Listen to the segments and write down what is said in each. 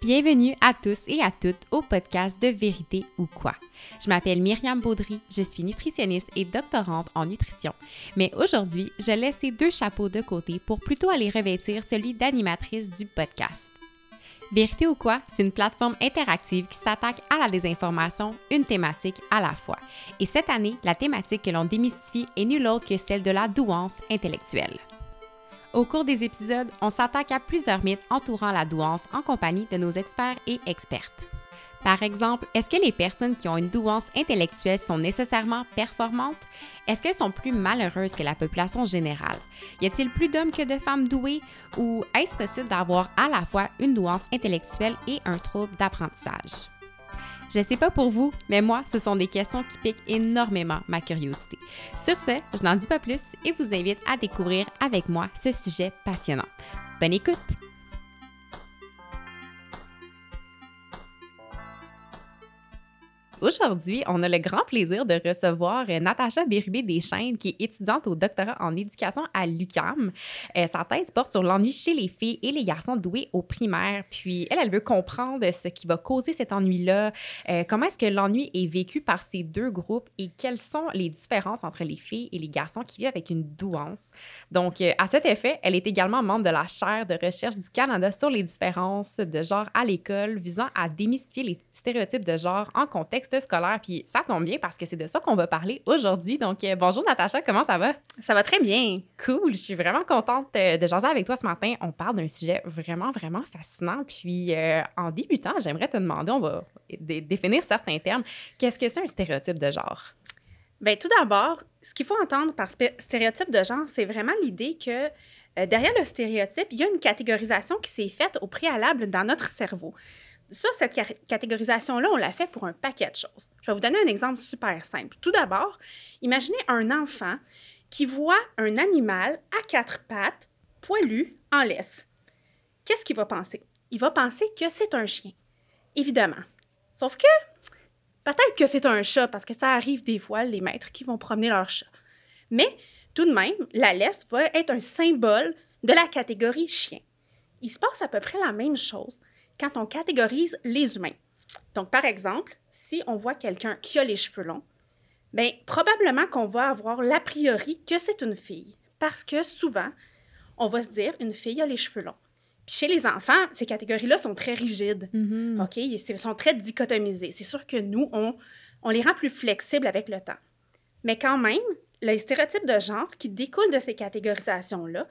Bienvenue à tous et à toutes au podcast de Vérité ou quoi. Je m'appelle Myriam Baudry, je suis nutritionniste et doctorante en nutrition. Mais aujourd'hui, je laisse ces deux chapeaux de côté pour plutôt aller revêtir celui d'animatrice du podcast. Vérité ou quoi, c'est une plateforme interactive qui s'attaque à la désinformation, une thématique à la fois. Et cette année, la thématique que l'on démystifie est nulle autre que celle de la douance intellectuelle. Au cours des épisodes, on s'attaque à plusieurs mythes entourant la douance en compagnie de nos experts et expertes. Par exemple, est-ce que les personnes qui ont une douance intellectuelle sont nécessairement performantes? Est-ce qu'elles sont plus malheureuses que la population générale? Y a-t-il plus d'hommes que de femmes douées? Ou est-ce possible d'avoir à la fois une douance intellectuelle et un trouble d'apprentissage? Je sais pas pour vous, mais moi, ce sont des questions qui piquent énormément ma curiosité. Sur ce, je n'en dis pas plus et vous invite à découvrir avec moi ce sujet passionnant. Bonne écoute! Aujourd'hui, on a le grand plaisir de recevoir euh, Natacha Bérubé qui est étudiante au doctorat en éducation à l'UCAM. Euh, sa thèse porte sur l'ennui chez les filles et les garçons doués au primaire. Puis elle, elle veut comprendre ce qui va causer cet ennui-là, euh, comment est-ce que l'ennui est vécu par ces deux groupes et quelles sont les différences entre les filles et les garçons qui vivent avec une douance? Donc, à cet effet, elle est également membre de la chaire de recherche du Canada sur les différences de genre à l'école, visant à démystifier les stéréotypes de genre en contexte scolaire. Puis ça tombe bien parce que c'est de ça qu'on va parler aujourd'hui. Donc, euh, bonjour Natacha, comment ça va? Ça va très bien. Cool, je suis vraiment contente euh, de jaser avec toi ce matin. On parle d'un sujet vraiment, vraiment fascinant. Puis, euh, en débutant, j'aimerais te demander, on va définir certains termes. Qu'est-ce que c'est un stéréotype de genre? Bien, tout d'abord, ce qu'il faut entendre par stéréotype de genre, c'est vraiment l'idée que derrière le stéréotype, il y a une catégorisation qui s'est faite au préalable dans notre cerveau ça, cette catégorisation-là, on l'a fait pour un paquet de choses. Je vais vous donner un exemple super simple. Tout d'abord, imaginez un enfant qui voit un animal à quatre pattes, poilu, en laisse. Qu'est-ce qu'il va penser? Il va penser que c'est un chien, évidemment. Sauf que peut-être que c'est un chat, parce que ça arrive des fois, les maîtres qui vont promener leur chat. Mais tout de même, la laisse va être un symbole de la catégorie chien. Il se passe à peu près la même chose quand on catégorise les humains. Donc, par exemple, si on voit quelqu'un qui a les cheveux longs, bien, probablement qu'on va avoir l'a priori que c'est une fille. Parce que souvent, on va se dire, une fille a les cheveux longs. Puis chez les enfants, ces catégories-là sont très rigides. Mm-hmm. OK? Ils sont très dichotomisées. C'est sûr que nous, on, on les rend plus flexibles avec le temps. Mais quand même, les stéréotypes de genre qui découlent de ces catégorisations-là,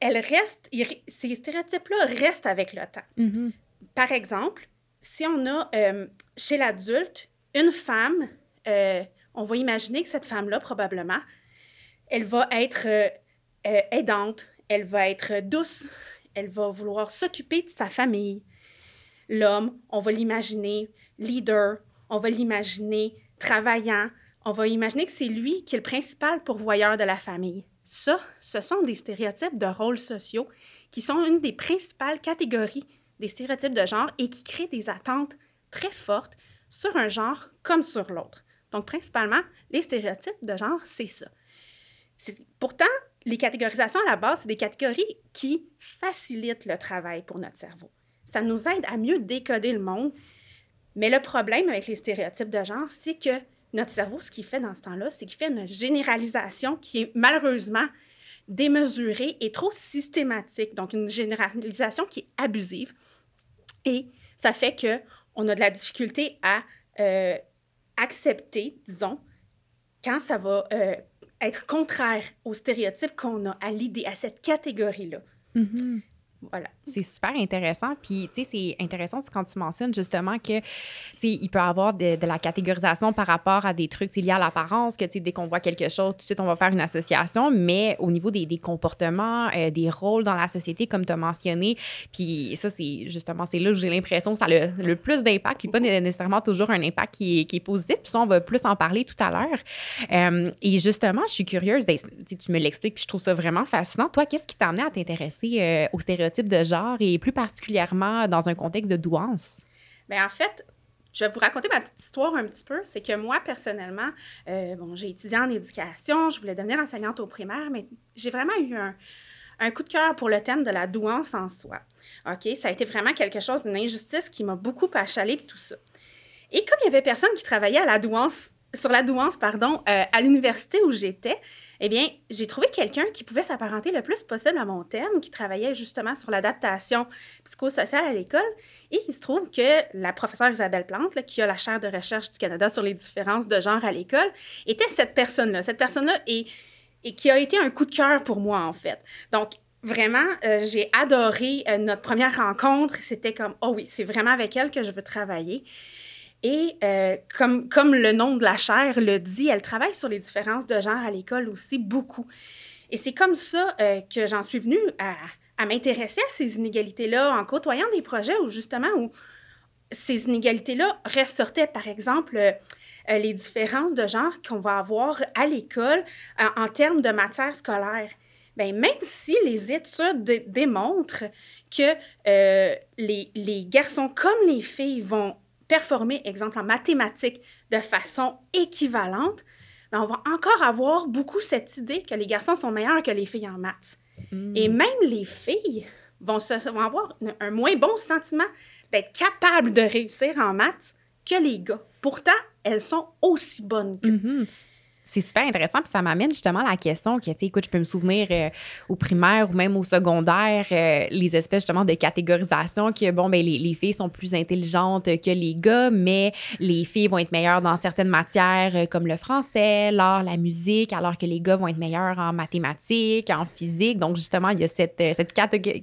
elle, reste, ces stéréotypes-là restent avec le temps. Mm-hmm. Par exemple, si on a euh, chez l'adulte une femme, euh, on va imaginer que cette femme-là, probablement, elle va être euh, aidante, elle va être douce, elle va vouloir s'occuper de sa famille. L'homme, on va l'imaginer leader, on va l'imaginer travaillant, on va imaginer que c'est lui qui est le principal pourvoyeur de la famille. Ça, ce sont des stéréotypes de rôles sociaux qui sont une des principales catégories des stéréotypes de genre et qui créent des attentes très fortes sur un genre comme sur l'autre. Donc, principalement, les stéréotypes de genre, c'est ça. Pourtant, les catégorisations à la base, c'est des catégories qui facilitent le travail pour notre cerveau. Ça nous aide à mieux décoder le monde. Mais le problème avec les stéréotypes de genre, c'est que notre cerveau, ce qu'il fait dans ce temps-là, c'est qu'il fait une généralisation qui est malheureusement démesurée et trop systématique. Donc, une généralisation qui est abusive. Et ça fait que on a de la difficulté à euh, accepter, disons, quand ça va euh, être contraire aux stéréotypes qu'on a, à l'idée, à cette catégorie-là. Mm-hmm. Voilà. C'est super intéressant. Puis, tu sais, c'est intéressant quand tu mentionnes justement que, tu sais, il peut y avoir de, la catégorisation par rapport à des trucs liés à l'apparence, que, tu sais, dès qu'on voit quelque chose, tout de suite, on va faire une association. Mais au niveau des, comportements, euh, des rôles dans la société, comme tu as mentionné, puis ça, c'est justement, c'est là où j'ai l'impression que ça a le, plus d'impact, puis pas nécessairement toujours un impact qui est, qui est positif. Puis ça, on va plus en parler tout à l'heure. Euh, et justement, je suis curieuse, ben, tu me l'expliques, puis je trouve ça vraiment fascinant. Toi, qu'est-ce qui t'a amené à t'intéresser euh, aux stéréotypes? Type de genre et plus particulièrement dans un contexte de douance? Bien, en fait, je vais vous raconter ma petite histoire un petit peu. C'est que moi, personnellement, euh, bon, j'ai étudié en éducation, je voulais devenir enseignante au primaire, mais j'ai vraiment eu un, coup de cœur pour le thème de la douance en soi. OK? Ça a été vraiment quelque chose, d'une injustice qui m'a beaucoup achalée et tout ça. Et comme il y avait personne qui travaillait à la douance, sur la douance, pardon, euh, à l'université où j'étais, eh bien, j'ai trouvé quelqu'un qui pouvait s'apparenter le plus possible à mon thème, qui travaillait justement sur l'adaptation psychosociale à l'école. Et il se trouve que la professeure Isabelle Plante, qui a la chaire de recherche du Canada sur les différences de genre à l'école, était cette personne-là. Cette personne-là et, et qui a été un coup de cœur pour moi, en fait. Donc, vraiment, euh, j'ai adoré euh, notre première rencontre. C'était comme, oh oui, c'est vraiment avec elle que je veux travailler. Et euh, comme, comme le nom de la chaire le dit, elle travaille sur les différences de genre à l'école aussi beaucoup. Et c'est comme ça euh, que j'en suis venue à, à m'intéresser à ces inégalités-là en côtoyant des projets où justement où ces inégalités-là ressortaient, par exemple, euh, les différences de genre qu'on va avoir à l'école en termes de matière scolaire. Bien, même si les études démontrent que les, les garçons comme les filles vont performer, exemple en mathématiques, de façon équivalente, mais on va encore avoir beaucoup cette idée que les garçons sont meilleurs que les filles en maths. Hmm. Et même les filles vont, se, vont avoir un, moins bon sentiment d'être capables de réussir en maths que les gars. Pourtant, elles sont aussi bonnes que. Mm-hmm c'est super intéressant. Puis ça m'amène justement à la question que, tu sais, écoute, je peux me souvenir euh, au primaire ou même au secondaire, euh, les espèces justement de catégorisation que, bon, ben les, les, filles sont plus intelligentes que les gars, mais les filles vont être meilleures dans certaines matières euh, comme le français, l'art, la musique, alors que les gars vont être meilleurs en mathématiques, en physique. Donc, justement, il y a cette, cette,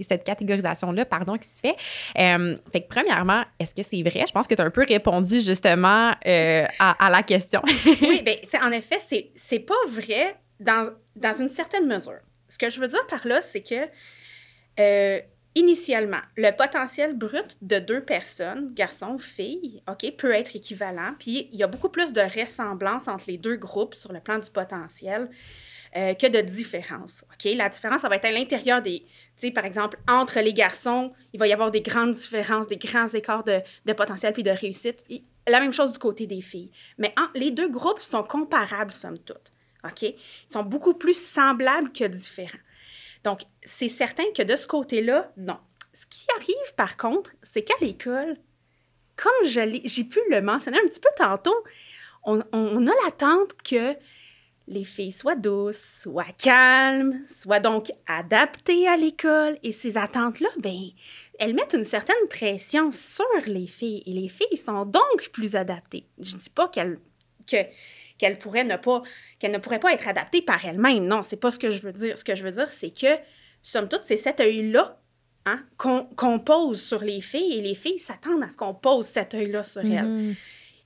cette catégorisation-là, pardon, qui se fait. fait que, premièrement, est-ce que c'est vrai? Je pense que tu as un peu répondu justement à, la question. oui, bien, en effet, c'est c'est pas vrai dans, dans une certaine mesure. Ce que je veux dire par là, c'est que euh, initialement, le potentiel brut de deux personnes, garçon ou fille, OK, peut être équivalent. Puis il y a beaucoup plus de ressemblance entre les deux groupes sur le plan du potentiel euh, que de différence. OK? La différence, ça va être à l'intérieur des. Tu sais, par exemple, entre les garçons, il va y avoir des grandes différences, des grands écarts de, de potentiel puis de réussite. La même chose du côté des filles. Mais les deux groupes sont comparables, somme toute. OK? Ils sont beaucoup plus semblables que différents. Donc, c'est certain que de ce côté-là, non. Ce qui arrive, par contre, c'est qu'à l'école, comme j'ai pu le mentionner un petit peu tantôt, on, on a l'attente que les filles soient douces, soient calmes, soient donc adaptées à l'école. Et ces attentes-là, ben, elles mettent une certaine pression sur les filles. Et les filles sont donc plus adaptées. Je ne dis pas qu'elles que, qu'elles pourraient ne pas qu'elles ne pourraient pas être adaptées par elles-mêmes. Non, c'est pas ce que je veux dire. Ce que je veux dire, c'est que, somme toute, c'est cet œil-là hein, qu'on, pose sur les filles et les filles s'attendent à ce qu'on pose cet œil-là sur elles. Mm-hmm.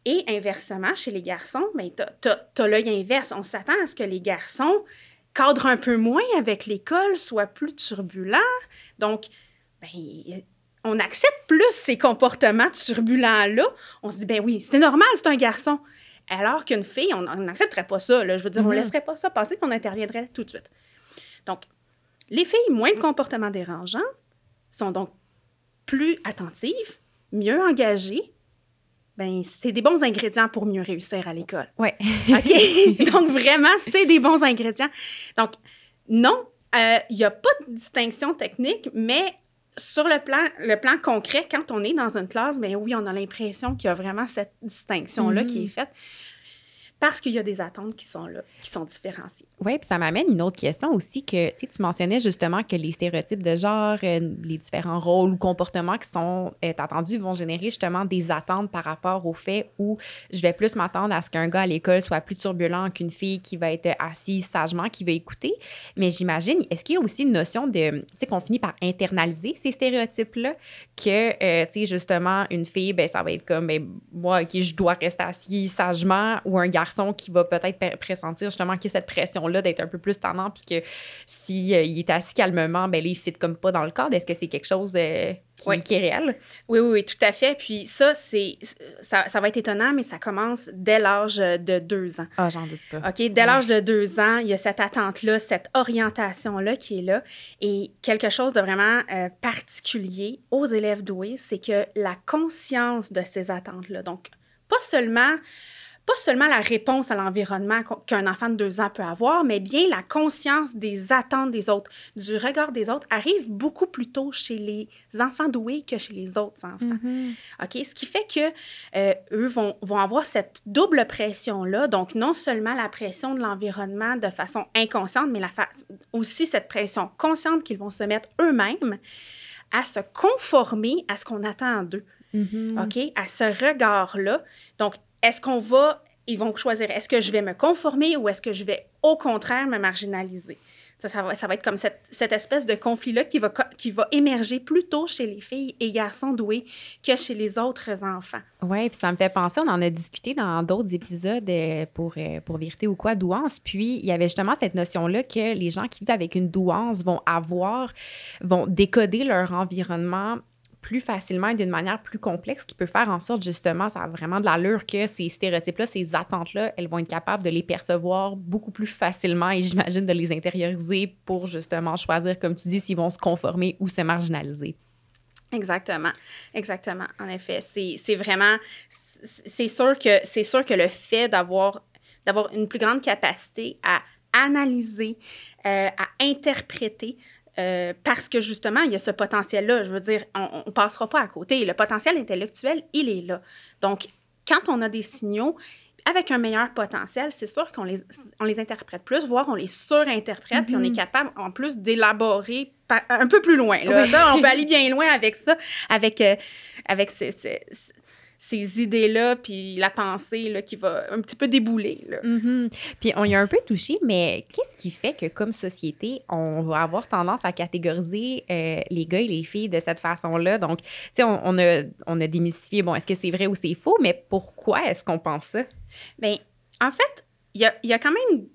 Et inversement, chez les garçons, ben, tu as, l'œil inverse. On s'attend à ce que les garçons cadrent un peu moins avec l'école, soient plus turbulents. Donc, ben, on accepte plus ces comportements turbulents-là. On se dit, ben oui, c'est normal, c'est un garçon. Alors qu'une fille, on n'accepterait pas ça. Je veux dire, on ne mm-hmm. laisserait pas ça passer, qu'on interviendrait tout de suite. Donc, les filles, moins de comportements dérangeants, sont donc plus attentives, mieux engagées, ben c'est des bons ingrédients pour mieux réussir à l'école. Oui. OK? Donc, vraiment, c'est des bons ingrédients. Donc, non, il euh, n'y a pas de distinction technique, mais sur le plan, le plan concret, quand on est dans une classe, ben oui, on a l'impression qu'il y a vraiment cette distinction-là qui est mm-hmm. faite parce qu'il y a des attentes qui sont là, qui sont différenciées. Oui, puis ça m'amène une autre question aussi que tu mentionnais justement que les stéréotypes de genre, euh, les différents rôles ou comportements qui sont euh, attendus vont générer justement des attentes par rapport au fait où je vais plus m'attendre à ce qu'un gars à l'école soit plus turbulent qu'une fille qui va être assise sagement, qui va écouter. Mais j'imagine, est-ce qu'il y a aussi une notion de, tu sais, qu'on finit par internaliser ces stéréotypes-là, que, euh, tu sais, justement, une fille, ben ça va être comme, ben moi, qui je dois rester assis sagement, ou un garçon qui va peut-être pressentir justement qu'il y a cette pression-là d'être un peu plus tendant, puis que s'il euh, est assis calmement, ben là, il fit comme pas dans le cadre. Est-ce que c'est quelque chose euh, qui, est réel? Oui, oui, oui, tout à fait. Puis ça, c'est ça, ça, va être étonnant, mais ça commence dès l'âge de deux ans. Ah, j'en doute pas. OK, dès l'âge de deux ans, il y a cette attente-là, cette orientation-là qui est là. Et quelque chose de vraiment euh, particulier aux élèves doués, c'est que la conscience de ces attentes-là, donc pas seulement pas seulement la réponse à l'environnement qu'un enfant de deux ans peut avoir, mais bien la conscience des attentes des autres, du regard des autres, arrive beaucoup plus tôt chez les enfants doués que chez les autres enfants. Mhm. OK? Ce qui fait que euh, eux vont, vont avoir cette double pression-là. Donc, non seulement la pression de l'environnement de façon inconsciente, mais la aussi cette pression consciente qu'ils vont se mettre eux-mêmes à se conformer à ce qu'on attend d'eux. Mhm. OK? À ce regard-là. Donc, est-ce qu'on va, ils vont choisir, est-ce que je vais me conformer ou est-ce que je vais au contraire me marginaliser? Ça, va, être comme cette, espèce de conflit-là qui va, co- qui va émerger plutôt chez les filles et garçons doués que chez les autres enfants. Oui, puis ça me fait penser, on en a discuté dans d'autres épisodes euh, pour, euh, pour Vérité ou quoi, douance. Puis il y avait justement cette notion-là que les gens qui vivent avec une douance vont avoir, vont décoder leur environnement plus facilement et d'une manière plus complexe qui peut faire en sorte justement, ça a vraiment de l'allure que ces stéréotypes-là, ces attentes-là, elles vont être capables de les percevoir beaucoup plus facilement et j'imagine de les intérioriser pour justement choisir, comme tu dis, s'ils vont se conformer ou se marginaliser. Exactement, exactement. En effet, c'est vraiment, c'est c'est sûr que c'est sûr que le fait d'avoir d'avoir une plus grande capacité à analyser, euh, à interpréter, euh, parce que justement, il y a ce potentiel-là. Je veux dire, on ne passera pas à côté. Le potentiel intellectuel, il est là. Donc, quand on a des signaux avec un meilleur potentiel, c'est sûr qu'on les, on les interprète plus, voire on les surinterprète, puis on est Mhm. capable en plus d'élaborer un peu plus loin. Là. Oui. On peut aller bien loin avec ça, avec, euh, avec ces, ces- ces idées-là, puis la pensée là, qui va un petit peu débouler. Là. Mhm. Puis on y a un peu touché, mais qu'est-ce qui fait que comme société, on va avoir tendance à catégoriser euh, les gars et les filles de cette façon-là? Donc, tu sais, on, on a, on a démystifié, bon, est-ce que c'est vrai ou c'est faux, mais pourquoi est-ce qu'on pense ça? Bien, en fait, il y a, il y a quand même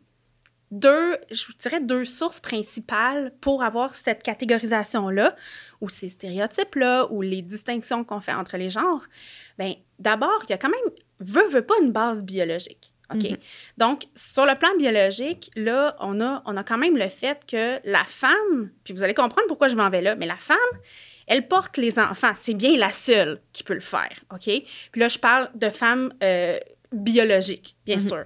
deux, je vous dirais, deux sources principales pour avoir cette catégorisation-là, ou ces stéréotypes-là, ou les distinctions qu'on fait entre les genres. Bien, d'abord, il y a quand même, veut, veut pas, une base biologique. OK? Mhm. Donc, sur le plan biologique, là, on a, on a quand même le fait que la femme, puis vous allez comprendre pourquoi je m'en vais là, mais la femme, elle porte les enfants. C'est bien la seule qui peut le faire. OK? Puis là, je parle de femmes euh, biologiques, bien Mhm. sûr.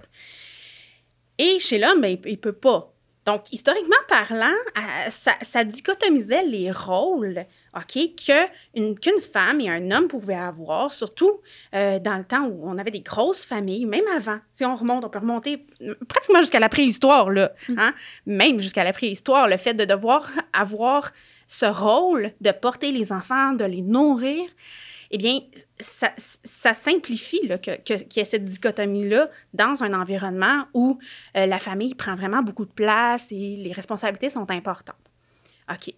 Et chez l'homme, ben, il ne peut pas. Donc, historiquement parlant, euh, ça, ça dichotomisait les rôles, OK, qu'une femme et un homme pouvaient avoir, surtout euh, dans le temps où on avait des grosses familles, même avant. Si on remonte, on peut remonter mm, pratiquement jusqu'à la préhistoire, là. hein. Même jusqu'à la préhistoire, le fait de devoir avoir ce rôle de porter les enfants, de les nourrir, eh bien, ça, ça simplifie là, que- que- qu'il y ait cette dichotomie-là dans un environnement où euh, la famille prend vraiment beaucoup de place et les responsabilités sont importantes. OK.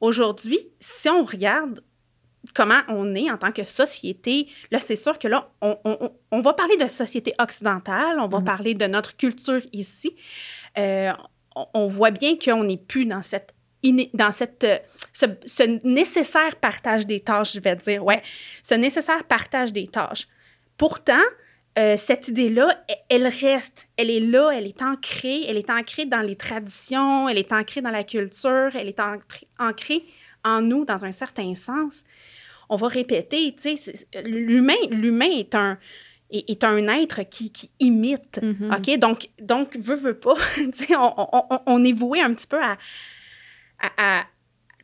Aujourd'hui, si on regarde comment on est en tant que société, là, c'est sûr que là, on, on- va parler de société occidentale, on va Mhm. parler de notre culture ici. Euh, on, voit bien qu'on n'est plus dans cette dans cette, euh, ce, ce nécessaire partage des tâches, je vais dire, ouais, ce nécessaire partage des tâches. Pourtant, euh, cette idée-là, e- elle reste, elle est là, elle est ancrée, elle est ancrée dans les traditions, elle est ancrée dans la culture, elle est ancrée, en nous dans un certain sens. On va répéter, tu sais, l'humain, l'humain est un, est, un être qui, qui imite. Mhm. OK? Donc, donc veut, veut pas, tu sais, on, on- on- on est voué un petit peu à, à,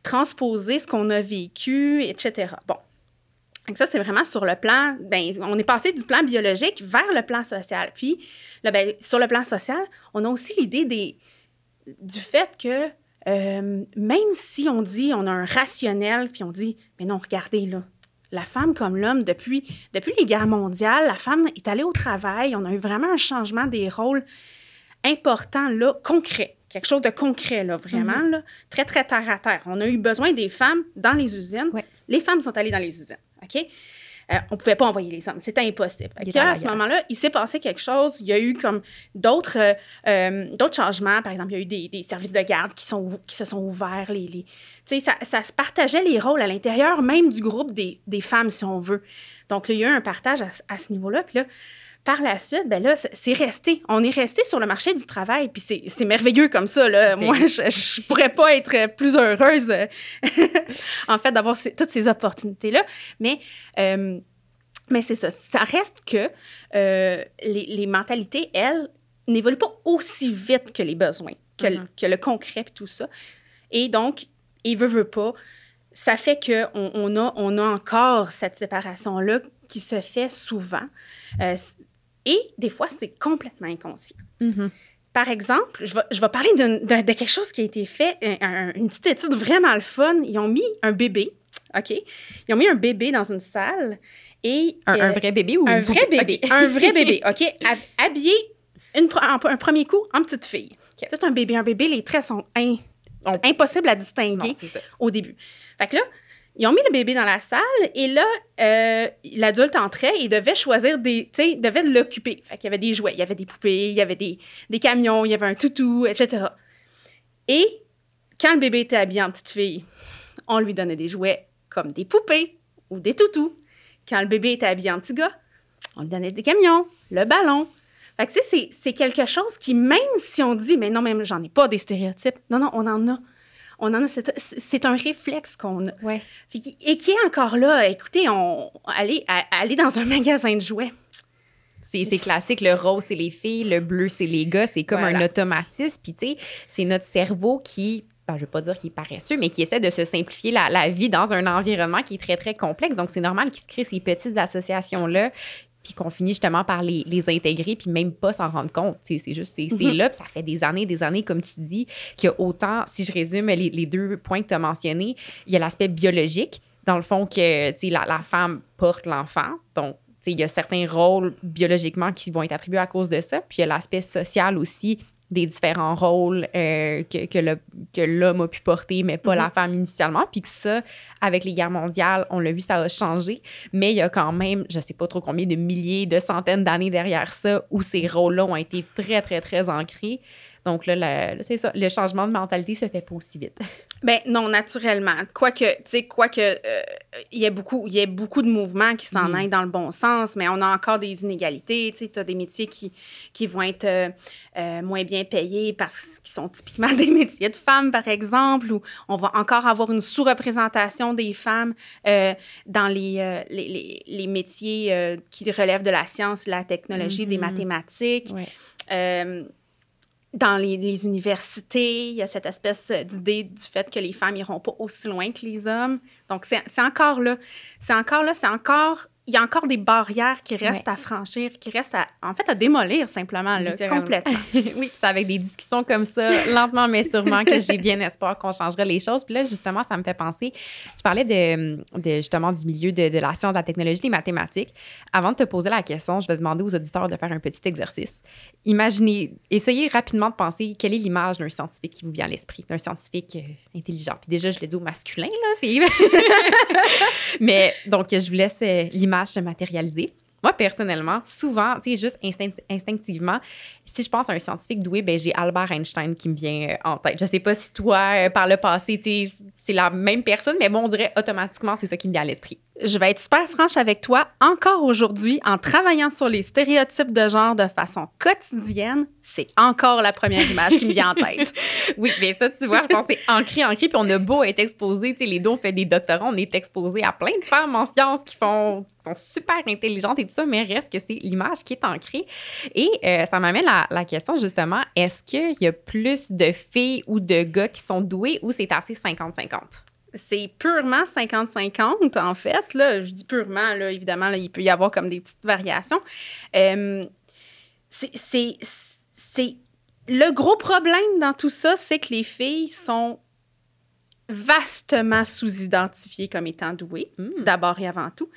transposer ce qu'on a vécu, etc. Bon. Donc ça, c'est vraiment sur le plan, ben, on est passé du plan biologique vers le plan social. Puis, là, ben, sur le plan social, on a aussi l'idée des, du fait que euh, même si on dit, on a un rationnel, puis on dit, mais non, regardez, là, la femme comme l'homme, depuis, depuis les guerres mondiales, la femme est allée au travail, on a eu vraiment un changement des rôles important, là, concret. Quelque chose de concret, là, vraiment, là, très, très terre à terre. On a eu besoin des femmes dans les usines. Les femmes sont allées dans les usines, OK? Euh, on ne pouvait pas envoyer les hommes. C'était impossible. À ce moment-là, il s'est passé quelque chose. Il y a eu comme d'autres euh, euh, d'autres changements. Par exemple, il y a eu des, des services de garde qui, sont, qui se sont ouverts. Les, ça, ça se partageait les rôles à l'intérieur même du groupe des, des femmes, si on veut. Donc, là, il y a eu un partage à, ce- à ce niveau-là. Puis là, par la suite, ben là, c'est- resté. On est resté sur le marché du travail. Puis c'est merveilleux comme ça. Là. Ben Moi, je, je pourrais pas être plus heureuse, euh, en fait, d'avoir toutes ces opportunités-là. Mais, euh, Mais c'est ça. Ça reste que euh, les, les mentalités, elles, n'évoluent pas aussi vite que les besoins, que, le- Mhm. que le concret et tout ça. Et donc, il veut, veut pas. Ça fait qu'on on a, on a encore cette séparation-là qui se fait souvent. Euh, et des fois, c'est complètement inconscient. Mhm. Par exemple, je vais, je vais parler de, de quelque chose qui a été fait, un- un- une petite étude vraiment le fun. Ils ont mis un bébé, OK? Ils ont mis un bébé dans une salle et... Un, un euh, vrai bébé ou un vrai bébé. Un vrai bébé, OK? Hab- Habillé une, un premier coup en petite fille. C'est un bébé. Un bébé, les traits sont in- impossibles à distinguer au début. Fait que là, ils ont mis le bébé dans la salle et là, euh, l'adulte entrait et devait choisir des. Tu sais, devait l'occuper. Fait qu'il y avait des jouets, il y avait des poupées, il y avait des, des camions, il y avait un toutou, etc. Et quand le bébé était habillé en petite fille, on lui donnait des jouets comme des poupées ou des toutous. Quand le bébé était habillé en petit gars, on lui donnait des camions, le ballon. Fait que, tu sais, c'est- c'est quelque chose qui, même si on dit, mais non, même j'en ai pas des stéréotypes, non, non, on en a. On en a, c'est c'est un réflexe qu'on a. Ouais. Et qui est encore là. Écoutez, on, allez, allez dans un magasin de jouets. C'est c'est classique, le rose, c'est les filles, le bleu, c'est les gars. C'est comme Voilà. un automatisme. Puis, tu sais, c'est notre cerveau qui, ben, je veux pas dire qu'il est paresseux, mais qui essaie de se simplifier la, la vie dans un environnement qui est très, très complexe. Donc, c'est normal qu'il se crée ces petites associations-là, puis qu'on finit justement par les, les intégrer, puis même pas s'en rendre compte. C'est juste, c'est Mhm. là, puis ça fait des années, des années, comme tu dis, qu'il y a autant, si je résume les, les deux points que tu as mentionnés, il y a l'aspect biologique, dans le fond que, la, la femme porte l'enfant, donc il y a certains rôles biologiquement qui vont être attribués à cause de ça. Puis il y a l'aspect social aussi des différents rôles euh, que, que l'homme a pu porter, mais pas Mhm. la femme initialement. Puis que ça, avec les guerres mondiales, on l'a vu, ça a changé. Mais il y a quand même, je sais pas trop combien de milliers, de centaines d'années derrière ça, où ces rôles-là ont été très, très, très ancrés. Donc là, le- c'est ça, le changement de mentalité se fait pas aussi vite. Ben non, naturellement. Quoique, tu sais, quoique, euh, il y a beaucoup, y a beaucoup de mouvements qui s'en Oui. aillent dans le bon sens, mais on a encore des inégalités. Tu sais, as des métiers qui, qui vont être euh, euh, moins bien payés parce qu'ils sont typiquement des métiers de femmes, par exemple, ou on va encore avoir une sous-représentation des femmes dans les, les, les, les métiers qui relèvent de la science, la technologie, des Mhm. mathématiques. Ouais. Dans les, universités, il y a cette espèce d'idée du fait que les femmes iront pas aussi loin que les hommes. Donc, c'est encore là. C'est encore là, c'est encore... Il y a encore des barrières qui restent à franchir, qui restent à, en fait, à démolir simplement, là, complètement. oui, c'est avec des discussions comme ça, lentement mais sûrement, que j'ai bien espoir qu'on changerait les choses. Puis là, justement, ça me fait penser, tu parlais de, de, justement du milieu de, de la science, de la technologie, des mathématiques. Avant de te poser la question, je vais demander aux auditeurs de faire un petit exercice. Imaginez, essayez rapidement de penser quelle est l'image d'un scientifique qui vous vient à l'esprit, d'un scientifique euh, intelligent. Puis déjà, je l'ai dit au masculin, là, c'est... mais donc, je vous laisse euh, l'image se matérialiser. Moi, personnellement, souvent, tu sais, juste instinct- instinctivement, si je pense à un scientifique doué, ben j'ai Albert Einstein qui me vient euh, en tête. Je sais pas si toi, euh, par le passé, c'est la même personne, mais bon, on dirait automatiquement, c'est ça qui me vient à l'esprit. Je vais être super franche avec toi. Encore aujourd'hui, en travaillant sur les stéréotypes de genre de façon quotidienne, c'est encore la première image qui me vient en tête. Oui, mais ça, tu vois, je pense que c'est ancré, ancré, puis on a beau être exposé, tu sais, les deux, on fait des doctorats, on est exposé à plein de femmes en sciences qui font, sont super intelligentes et tout ça, mais reste que c'est l'image qui est ancrée. Et euh, ça m'amène à la question, justement, est-ce qu'il y a plus de filles ou de gars qui sont doués ou c'est assez 50-50? C'est purement 50-50, en fait. Là, je dis purement, là, évidemment, là, il peut y avoir comme des petites variations. Euh, c'est- le gros problème dans tout ça, c'est que les filles sont vastement sous-identifiées comme étant douées, Hmm. d'abord et avant tout.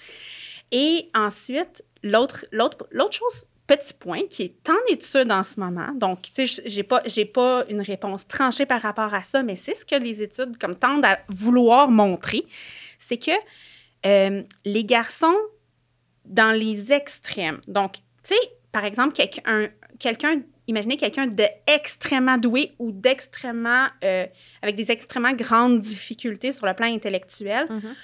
Et ensuite, l'autre l'autre l'autre chose, petit point, qui est en étude en ce moment, donc, tu sais, j'ai pas, j'ai pas une réponse tranchée par rapport à ça, mais c'est ce que les études comme tendent à vouloir montrer, c'est que euh, les garçons, dans les extrêmes, donc, tu sais, par exemple, quelqu'un, quelqu'un imaginez quelqu'un d'extrêmement doué ou d'extrêmement, euh, avec des extrêmement grandes difficultés sur le plan intellectuel, Mhm.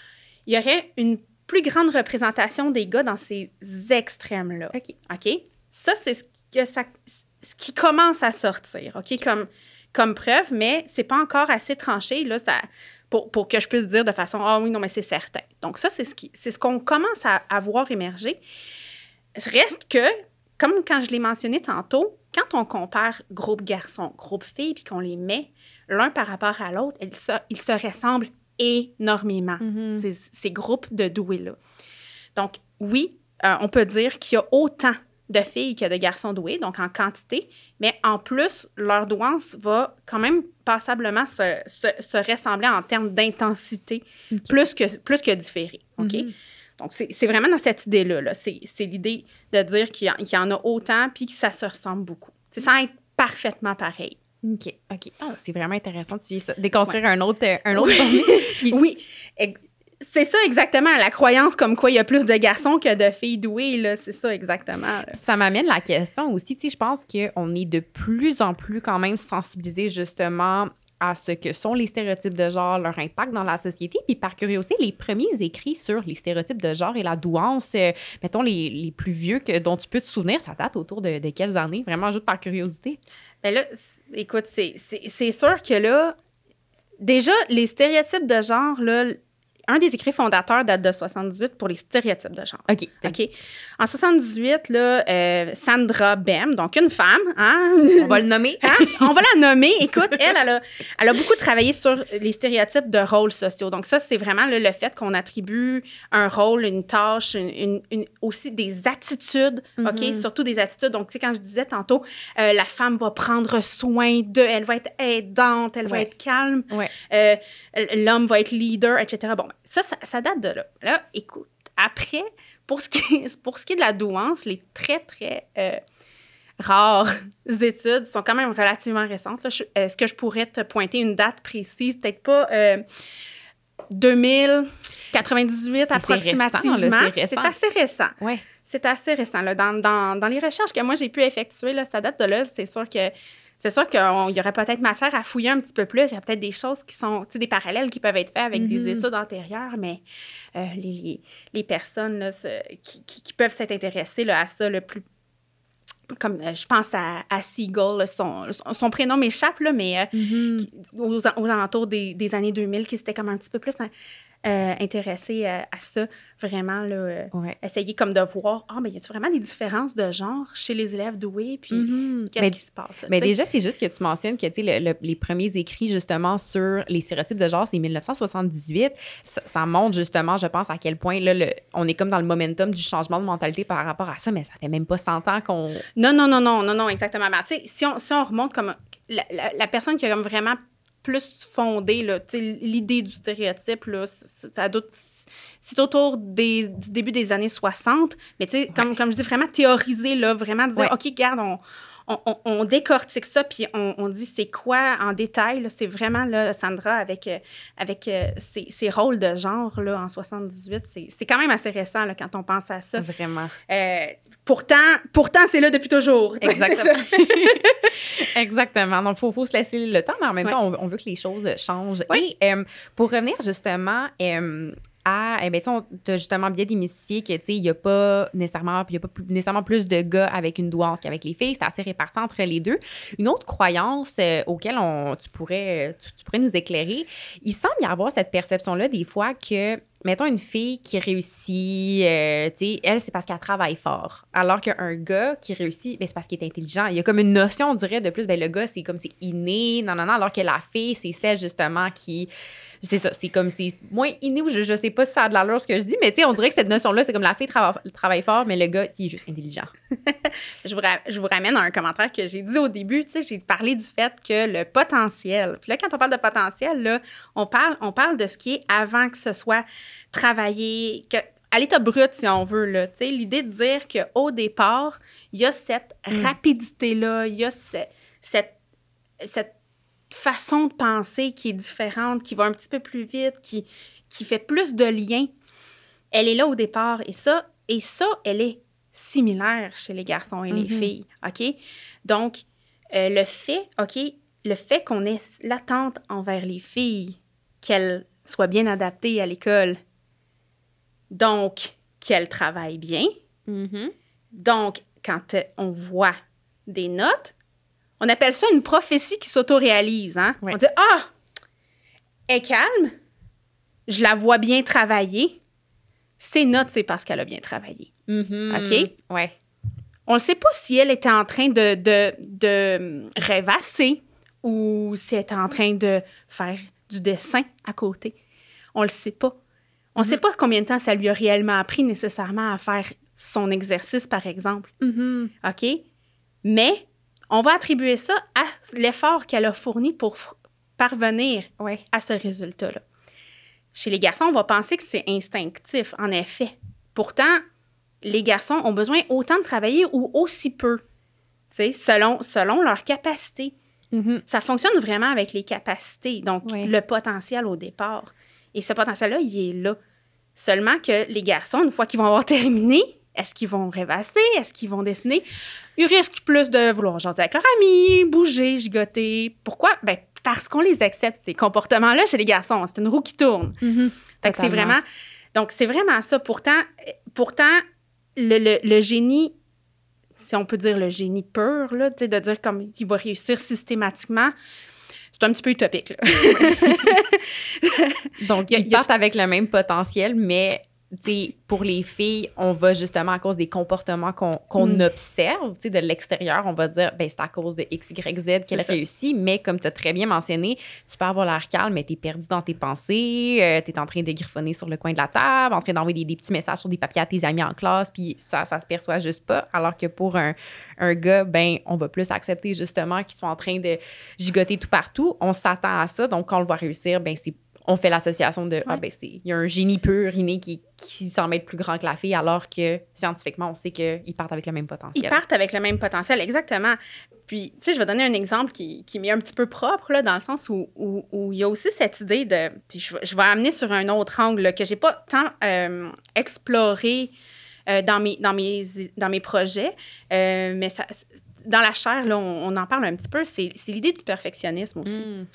il y aurait une plus grande représentation des gars dans ces extrêmes-là. OK. OK? Ça, c'est ce, que ça, ce qui commence à sortir, OK? Comme, comme preuve, mais c'est pas encore assez tranché. Là, ça, pour, pour que je puisse dire de façon, ah oui, non, mais c'est certain. Donc ça, c'est ce qui, c'est ce qu'on commence à, à voir émerger. Reste que, comme quand je l'ai mentionné tantôt, quand on compare groupe garçon, groupe fille, puis qu'on les met l'un par rapport à l'autre, ils se, ils se ressemblent énormément, Mhm. ces, ces groupes de doués-là. Donc, oui, euh, on peut dire qu'il y a autant de filles que de garçons doués, donc en quantité, mais en plus, leur douance va quand même passablement se, se- se ressembler en termes d'intensité, plus, que, plus que différer. OK? Mhm. Donc, c'est vraiment dans cette idée-là. -là, c'est l'idée de dire qu'il y, y en a autant puis que ça se ressemble beaucoup. C'est sans être parfaitement pareil. OK. OK. Ah, c'est vraiment intéressant de suivre ça. Déconstruire un autre, euh, un autre Oui, c'est ça exactement, la croyance comme quoi il y a plus de garçons que de filles douées, là, c'est ça exactement. là. Ça m'amène la question aussi, tu sais, je pense qu'on est de plus en plus quand même sensibilisé justement à ce que sont les stéréotypes de genre, leur impact dans la société. Puis par curiosité, les premiers écrits sur les stéréotypes de genre et la douance, euh, mettons les, les plus vieux que, dont tu peux te souvenir, ça date autour de, de quelles années? Vraiment juste par curiosité. Mais là, c- écoute, c'est sûr que là, déjà, les stéréotypes de genre, là, un des écrits fondateurs date de 78 pour les stéréotypes de genre. OK. OK. En 78, là, euh, Sandra Bem, donc une femme, hein? On va le nommer. Hein? On va la nommer. Écoute, elle, elle a, elle a beaucoup travaillé sur les stéréotypes de rôles sociaux. Donc, ça, c'est vraiment là, le fait qu'on attribue un rôle, une tâche, une, une- une- aussi des attitudes, OK? Mhm. Surtout des attitudes. Donc, tu sais, quand je disais tantôt, euh, la femme va prendre soin d'eux, elle va être aidante, elle va être calme, Ouais. euh, l'homme va être leader, etc. Bon, ben, ça, ça, ça date de là. Là, écoute, après, pour ce qui est, pour ce qui est de la douance, les très, très euh, rares études sont quand même relativement récentes. Est-ce que je pourrais te pointer une date précise? Peut-être pas euh, 2098 C'est approximativement. c'est assez récent. Ouais. C'est assez récent. Là. Dans, dans- dans les recherches que moi, j'ai pu effectuer, là, ça date de là. C'est sûr que c'est sûr qu'il y aurait peut-être matière à fouiller un petit peu plus. Il y a peut-être des choses qui sont, tu sais, des parallèles qui peuvent être faits avec Mhm. des études antérieures, mais euh, les, les, les personnes là, qui, qui- qui peuvent s'être intéressées là, à ça le plus. Comme euh, je pense à, à Seagull, là, son, son, prénom m'échappe, mais euh, Mhm. qui- aux, aux alentours des, des années 2000, qui s'était comme un petit peu plus euh, intéressé à, à ça, vraiment, là, euh, Ouais. essayer comme de voir, ah, mais y a-tu vraiment des différences de genre chez les élèves doués, puis Mhm. qu'est-ce Mais- qui se passe? là, Mais sais? déjà, c'est juste que tu mentionnes que tu le- le- les premiers écrits justement sur les stéréotypes de genre, c'est 1978. Ça, ça montre justement, je pense, à quel point là, le- on est comme dans le momentum du changement de mentalité par rapport à ça, mais ça fait même pas 100 ans qu'on. Non, non, non, non, non, non, exactement. Mais tu sais, si on, si on remonte comme la, la- la personne qui a comme vraiment plus fondé là, tu sais, l'idée du stéréotype, là, ça c'est autour des, du début des années 60, mais tu sais, comme, comme je dis, vraiment théoriser, là, vraiment dire, Ouais. OK, regarde, on, on, on- on décortique ça, puis on, on dit c'est quoi en détail, c'est vraiment, là, Sandra, avec, euh, avec euh, ses, ses rôles de genre, là, en 78, c'est c'est quand même assez récent, là, quand on pense à ça. Vraiment. Euh, pourtant, pourtant c'est là depuis toujours. Exactement. Exactement. Donc, il faut, faut se laisser le temps, mais en même Ouais. temps, on, on veut que les choses changent. Oui. Et euh, pour revenir justement euh, à, eh ben, tu as justement bien démystifié que, tu sais, il n'y a pas nécessairement, plus- de gars avec une douance qu'avec les filles. C'est assez réparti entre les deux. Une autre croyance euh, auquel on, tu, pourrais, nous éclairer, il semble y avoir cette perception-là des fois que mettons une fille qui réussit, euh, elle, c'est parce qu'elle travaille fort. Alors qu'un gars qui réussit, ben, c'est parce qu'il est intelligent. Il y a comme une notion, on dirait, de plus, ben, le gars, c'est comme c'est inné, non, non, non, alors que la fille, c'est celle, justement, qui. C'est ça, c'est comme c'est moins inné ou je, je sais pas si ça a de l'allure ce que je dis, mais tu sais, on dirait que cette notion-là, c'est comme la fille trava- travaille fort, mais le gars, il est juste intelligent. je, vous je vous ramène à un commentaire que j'ai dit au début. Tu sais, j'ai parlé du fait que le potentiel. Puis là, quand on parle de potentiel, là, on parle, on parle de ce qui est avant que ce soit travaillé, que, à l'état brut, si on veut. Là, Tu sais, l'idée de dire qu'au départ, il y a cette Mm. rapidité-là, il y a ce- cette, cette façon de penser qui est différente, qui va un petit peu plus vite, qui, qui fait plus de liens. Elle est là au départ. Et ça, et ça, elle est similaire chez les garçons et les Mhm. filles. OK? Donc, euh, le fait, OK, le fait qu'on ait l'attente envers les filles qu'elles soient bien adaptées à l'école, donc qu'elles travaillent bien, Mm-hmm. donc quand euh, on voit des notes, on appelle ça une prophétie qui s'autoréalise. Hein? Ouais. On dit Ah, elle est calme, je la vois bien travailler, ses notes, c'est parce qu'elle a bien travaillé. Mhm. OK? Ouais. On ne sait pas si elle était en train de, de, de rêvasser ou si elle était en train de faire du dessin à côté. On le sait pas. On ne sait pas combien de temps ça lui a réellement appris nécessairement à faire son exercice, par exemple. Mhm. OK? Mais on va attribuer ça à l'effort qu'elle a fourni pour parvenir Ouais. à ce résultat-là. Chez les garçons, on va penser que c'est instinctif, en effet. Pourtant, les garçons ont besoin autant de travailler ou aussi peu, selon, selon leur capacité. Mhm. Ça fonctionne vraiment avec les capacités, donc le potentiel au départ. Et ce potentiel-là, il est là. Seulement que les garçons, une fois qu'ils vont avoir terminé, est-ce qu'ils vont rêvasser? Est-ce qu'ils vont dessiner? Ils risquent plus de vouloir jaser avec leurs amis, bouger, gigoter. Pourquoi? Ben, parce qu'on les accepte, ces comportements-là chez les garçons. C'est une roue qui tourne. Fait que c'est vraiment. Donc, c'est vraiment ça. Pourtant, pourtant le, le- le génie, si on peut dire le génie pur, là, de dire comme il va réussir systématiquement, c'est un petit peu utopique. là. Donc, Y a- ils y a- partent avec le même potentiel, mais tu sais, pour les filles, on va justement à cause des comportements qu'on Mm. observe, de l'extérieur, on va dire, ben c'est à cause de X, Y, Z qu'elle réussit, mais comme tu as très bien mentionné, tu peux avoir l'air calme, mais tu es perdu dans tes pensées, tu es en train de griffonner sur le coin de la table, en train d'envoyer des, des petits messages sur des papiers à tes amis en classe, puis ça, ça se perçoit juste pas, alors que pour un, un gars, ben on va plus accepter justement qu'ils sont en train de gigoter tout partout, on s'attend à ça, donc quand on le voit réussir, ben c'est on fait l'association de ah ben c'est il y a un génie pur inné qui, qui semble être plus grand que la fille alors que scientifiquement on sait qu'ils partent avec le même potentiel. Ils partent avec le même potentiel, exactement. Puis, tu sais, je vais donner un exemple qui, qui m'est un petit peu propre, là, dans le sens où, où, où il y a aussi cette idée de. Je, vais- je vais amener sur un autre angle là, que j'ai pas tant euh, exploré euh, dans, mes, dans, mes, dans mes projets, euh, mais ça, dans la chair, là, on, on en parle un petit peu, c'est l'idée du perfectionnisme aussi. Mm.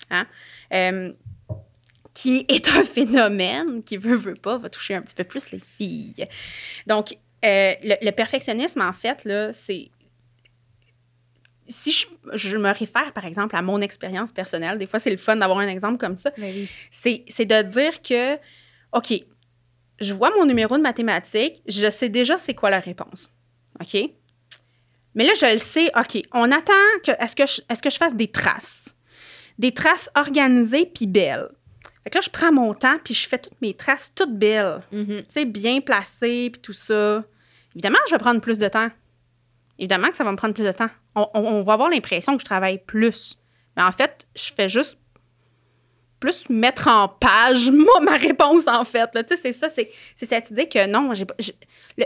Euh, qui est un phénomène qui, veut, veut pas, va toucher un petit peu plus les filles. Donc, euh, le, le perfectionnisme, en fait, là, c'est... Si je, je me réfère, par exemple, à mon expérience personnelle, des fois, c'est le fun d'avoir un exemple comme ça, Ben oui. c'est c'est de dire que, OK, je vois mon numéro de mathématiques, je sais déjà c'est quoi la réponse. OK? Mais là, je le sais, OK, on attend que. Est-ce que, je- est-ce que je fasse des traces? Des traces organisées puis belles. Fait que là, je prends mon temps puis je fais toutes mes traces toutes belles. Mhm. Tu sais, bien placées puis tout ça. Évidemment, je vais prendre plus de temps. Évidemment que ça va me prendre plus de temps. On, on- on va avoir l'impression que je travaille plus. Mais en fait, je fais juste plus mettre en page moi, ma réponse, en fait. là. Tu sais, c'est ça, c'est c'est cette idée que non,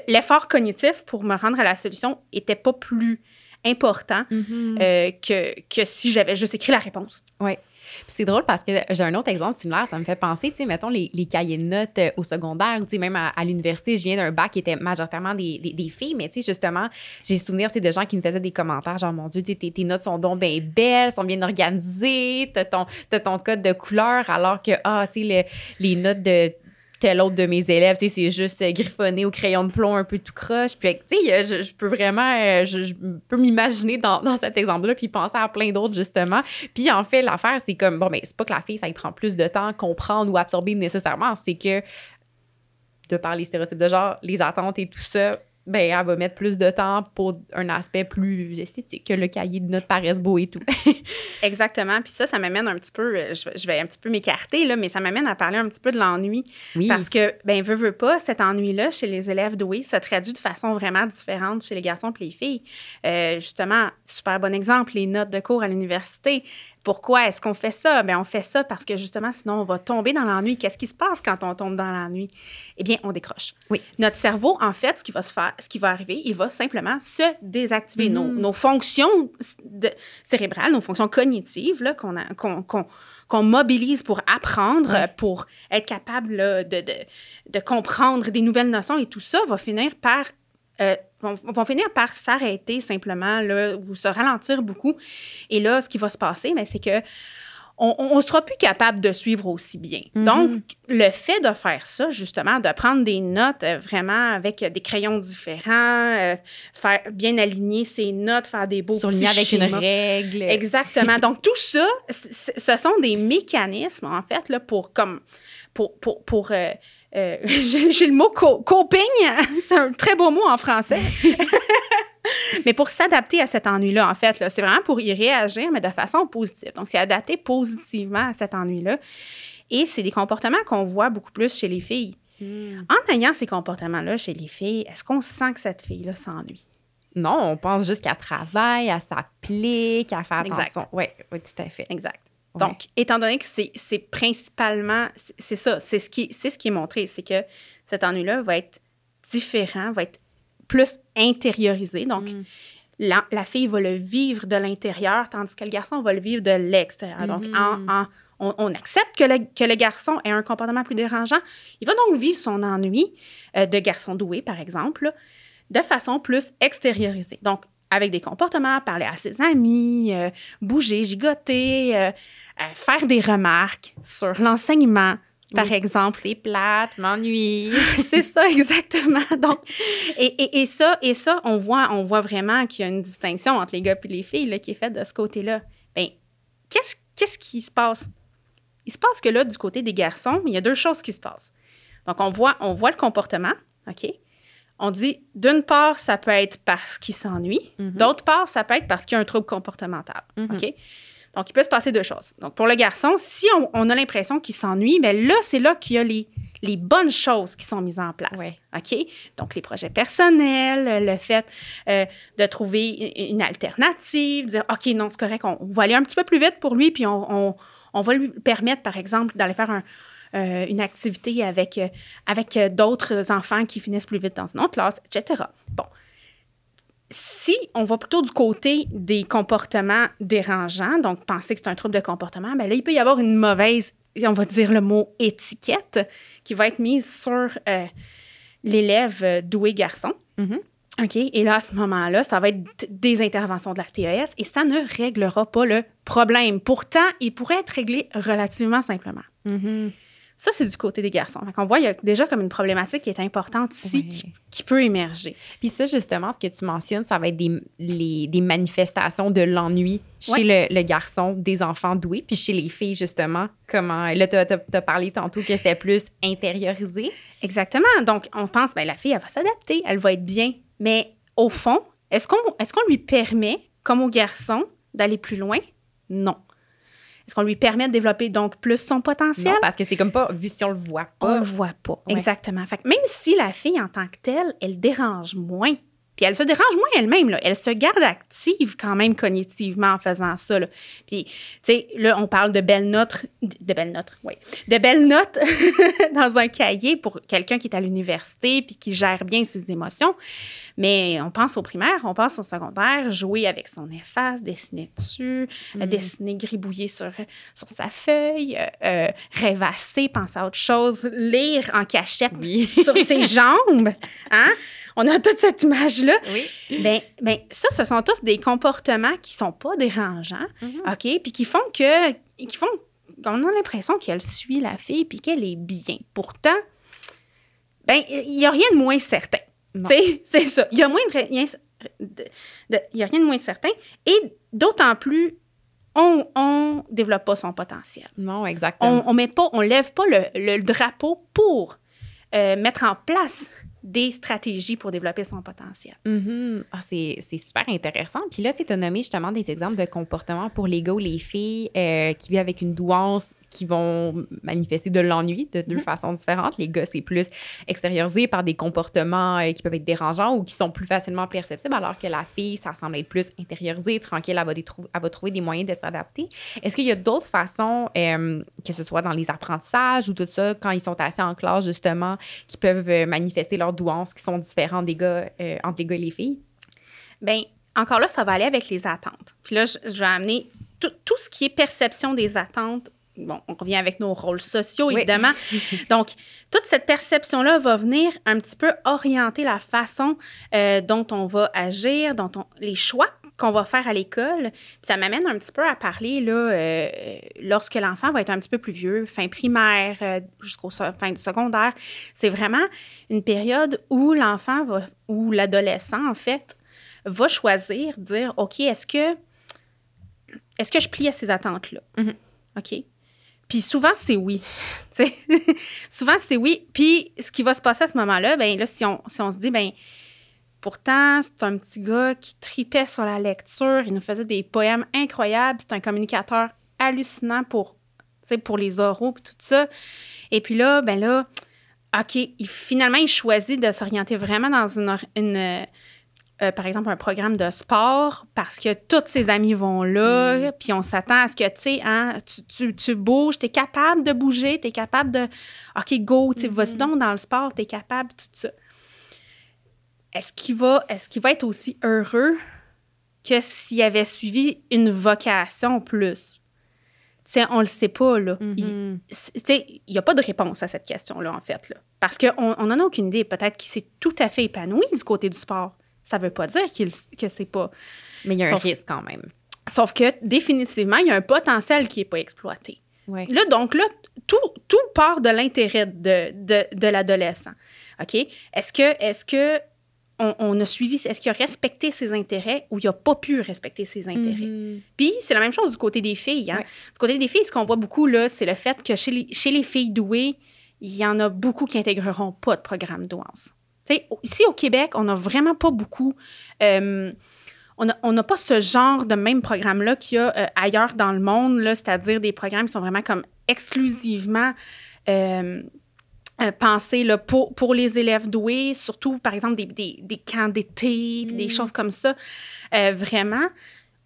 l'effort cognitif pour me rendre à la solution était pas plus important Mhm. euh, que, que si j'avais juste écrit la réponse. Ouais. C'est drôle parce que j'ai un autre exemple similaire. Ça me fait penser, tu sais, mettons les, les cahiers de notes euh, au secondaire ou, tu sais, même à, l'université, je viens d'un bac qui était majoritairement des, des, filles, mais, tu sais, justement, j'ai souvenir, de gens qui me faisaient des commentaires genre, mon Dieu, tes, tes notes sont donc bien belles, sont bien organisées, t'as ton, ton code de couleur, alors que, ah, tu sais, le- les notes de tel autre de mes élèves, tu sais, c'est juste euh, griffonné au crayon de plomb un peu tout croche. Puis, tu sais, euh, je, peux vraiment, euh, je, peux m'imaginer dans, dans cet exemple-là, puis penser à plein d'autres, justement. Puis, en fait, l'affaire, c'est comme, bon, ben, c'est pas que la fille, ça y prend plus de temps à comprendre ou absorber nécessairement, c'est que, de par les stéréotypes de genre, les attentes et tout ça, ben, elle va mettre plus de temps pour un aspect plus esthétique, que le cahier de notes paraisse beau et tout. Exactement. Puis ça, ça m'amène un petit peu, euh, je, vais- je vais un petit peu m'écarter, là, mais ça m'amène à parler un petit peu de l'ennui. Oui. Parce que, ben, veut, veut pas, cet ennui-là chez les élèves doués se traduit de façon vraiment différente chez les garçons et les filles. Euh, justement, super bon exemple, les notes de cours à l'université. Pourquoi est-ce qu'on fait ça? Ben, on fait ça parce que justement, sinon, on va tomber dans l'ennui. Qu'est-ce qui se passe quand on tombe dans l'ennui? Eh bien, on décroche. Oui. Notre cerveau, en fait, ce qui va se faire, ce qui va arriver, il va simplement se désactiver. Nos, nos fonctions de- cérébrales, nos fonctions cognitives, là, qu'on mobilise pour apprendre, Ouais. pour être capable là, de, de, de comprendre des nouvelles notions et tout ça va finir par euh, vont, vont finir par s'arrêter simplement là, ou se ralentir beaucoup. Et là, ce qui va se passer, ben, c'est que on ne sera plus capable de suivre aussi bien. Mhm. Donc, le fait de faire ça, justement, de prendre des notes euh, vraiment avec des crayons différents, euh, faire bien aligner ses notes, faire des beaux Surligné petits avec une règle. Exactement. Donc, tout ça, ce sont des mécanismes, en fait, là, pour, comme, pour, pour, pour euh, euh, j'ai le mot coping, c'est un très beau mot en français. mais pour s'adapter à cet ennui-là, en fait, c'est vraiment pour y réagir, mais de façon positive. Donc, c'est adapter positivement à cet ennui-là. Et c'est des comportements qu'on voit beaucoup plus chez les filles. Hmm. En ayant ces comportements-là chez les filles, est-ce qu'on sent que cette fille-là s'ennuie? Non, on pense juste qu'elle travaille, à s'applique, à faire attention. Oui, oui, tout à fait. Exact. Donc, étant donné que c'est principalement, c'est ça, c'est ce, qui, ce qui est montré, c'est que cet ennui-là va être différent, va être plus intériorisé. Donc, mm. la, fille va le vivre de l'intérieur, tandis que le garçon va le vivre de l'extérieur. Donc, en, mm. on, accepte que le, que le, garçon ait un comportement plus dérangeant. Il va donc vivre son ennui euh, de garçon doué, par exemple, de façon plus extériorisée. Donc, avec des comportements, parler à ses amis, euh, bouger, gigoter, euh, faire des remarques sur l'enseignement, par exemple. C'est plate, m'ennuie. c'est ça, exactement. Donc, et, et, ça, et ça, on voit, on voit vraiment qu'il y a une distinction entre les gars et les filles là, qui est faite de ce côté-là. Bien, qu'est-ce, qu'est-ce qui se passe? Il se passe que là, du côté des garçons, il y a deux choses qui se passent. Donc, on voit, on voit le comportement, OK? On dit, d'une part, ça peut être parce qu'il s'ennuie. Mm-hmm. D'autre part, ça peut être parce qu'il y a un trouble comportemental, mm-hmm. OK? Donc, il peut se passer deux choses. Donc, pour le garçon, si on, a l'impression qu'il s'ennuie, bien là, c'est là qu'il y a les, les bonnes choses qui sont mises en place. OK? Donc, les projets personnels, le fait euh, de trouver une alternative, dire, OK, non, c'est correct, on, va aller un petit peu plus vite pour lui, puis on, va lui permettre, par exemple, d'aller faire euh, une activité avec, euh, avec d'autres enfants qui finissent plus vite dans une autre classe, etc. Bon, si on va plutôt du côté des comportements dérangeants, donc penser que c'est un trouble de comportement, bien là, il peut y avoir une mauvaise, on va dire le mot étiquette, qui va être mise sur euh, l'élève euh, doué garçon. Mm-hmm. OK? Et là, à ce moment-là, ça va être des interventions de la TES et ça ne réglera pas le problème. Pourtant, il pourrait être réglé relativement simplement. Mm-hmm. Ça, c'est du côté des garçons. On voit, il y a déjà comme une problématique qui est importante ici, qui, peut émerger. Puis ça, justement, ce que tu mentionnes, ça va être des, les, des manifestations de l'ennui chez le, garçon des enfants doués, puis chez les filles, justement. Comment, là, tu as, parlé tantôt que c'était plus intériorisé. Exactement. Donc, on pense, ben la fille, elle va s'adapter, elle va être bien. Mais au fond, est-ce qu'on est qu'on lui permet, comme au garçon, d'aller plus loin? Non. Est-ce qu'on lui permet de développer donc plus son potentiel? Non, parce que c'est comme pas vu si on le voit pas. On le voit pas, exactement. Fait même si la fille en tant que telle, elle dérange moins, puis elle se dérange moins elle-même, elle se garde active quand même cognitivement en faisant ça. Là. Puis, tu sais, là, on parle de belles notes, de belles notes, oui, de belles notes dans un cahier pour quelqu'un qui est à l'université puis qui gère bien ses émotions. Mais on pense au primaire, on pense au secondaire, jouer avec son efface, dessiner dessus, mm. dessiner, gribouiller sur, sur sa feuille, euh, euh, rêvasser, penser à autre chose, lire en cachette sur ses jambes. Hein? On a toute cette image-là. Oui. Bien, ben, ça, ce sont tous des comportements qui sont pas dérangeants, mm-hmm. OK? Puis qui font que, qui font qu'on a l'impression qu'elle suit la fille puis qu'elle est bien. Pourtant, ben, il n'y a rien de moins certain. C'est ça. Il y a moins de, y a rien de moins certain. Et d'autant plus, on ne développe pas son potentiel. Non, exactement. On ne met pas, on lève pas le, le drapeau pour euh, mettre en place des stratégies pour développer son potentiel. Mm-hmm. ah, c'est, super intéressant. Puis là, tu as nommé justement des exemples de comportements pour les gars les filles euh, qui vivent avec une douance qui vont manifester de l'ennui de deux mhm. façons différentes. Les gars, c'est plus extériorisé par des comportements euh, qui peuvent être dérangeants ou qui sont plus facilement perceptibles, alors que la fille, ça semble être plus intériorisé, tranquille, elle va, elle va trouver des moyens de s'adapter. Est-ce qu'il y a d'autres façons, euh, que ce soit dans les apprentissages ou tout ça, quand ils sont assis en classe, justement, qui peuvent euh, manifester leurs douances qui sont différentes des gars, entre les gars et les filles? Bien, encore là, ça va aller avec les attentes. Puis là, je, vais amener tout, ce qui est perception des attentes bon, on revient avec nos rôles sociaux, évidemment. Donc, toute cette perception-là va venir un petit peu orienter la façon euh, dont on va agir, dont on, les choix qu'on va faire à l'école. Ça m'amène un petit peu à parler, là, euh, lorsque l'enfant va être un petit peu plus vieux, fin primaire euh, jusqu'au fin du secondaire. C'est vraiment une période où l'enfant va, ou l'adolescent, en fait, va choisir, dire, OK, est-ce que, est-ce que je plie à ces attentes-là? Mm-hmm. OK? Puis souvent, c'est oui. souvent, c'est oui. Puis ce qui va se passer à ce moment-là, ben là, si on, si on se dit, ben pourtant, c'est un petit gars qui tripait sur la lecture, il nous faisait des poèmes incroyables, c'est un communicateur hallucinant pour, pour les oraux et tout ça. Et puis là, ben là, OK, finalement, il choisit de s'orienter vraiment dans une, une euh, par exemple, un programme de sport parce que tous ses amis vont là, mm. puis on s'attend à ce que, tu sais, hein, tu, tu, bouges, tu es capable de bouger, tu es capable de, OK, go, tu vas-y mm-hmm. donc dans le sport, tu es capable, tout ça. Est-ce qu'il va, est qu'il va être aussi heureux que s'il avait suivi une vocation plus? sais, on le sait pas, là. Il n'y mm-hmm. a pas de réponse à cette question-là, en fait, là. Parce qu'on n'en a aucune idée. Peut-être qu'il s'est tout à fait épanoui du côté du sport ça veut pas dire qu'il, que c'est pas. Mais il y a un risque quand même. Sauf que définitivement, il y a un potentiel qui n'est pas exploité. Là, donc là, tout, tout part de l'intérêt de, de, de l'adolescent. OK? Est-ce que, est-ce que on, a suivi, est-ce qu'il a respecté ses intérêts ou il n'a pas pu respecter ses intérêts? Mm-hmm. Puis c'est la même chose du côté des filles. Hein? Du côté des filles, ce qu'on voit beaucoup, là, c'est le fait que chez les, chez les filles douées, il y en a beaucoup qui intégreront pas de programme douance ici au Québec, on n'a vraiment pas beaucoup. Euh, on n'a pas ce genre de même programme-là qu'il y a euh, ailleurs dans le monde, c'est-à-dire des programmes qui sont vraiment comme exclusivement euh, pensés là, pour, pour les élèves doués, surtout par exemple des, des, des camps d'été, des mm. choses comme ça. vraiment,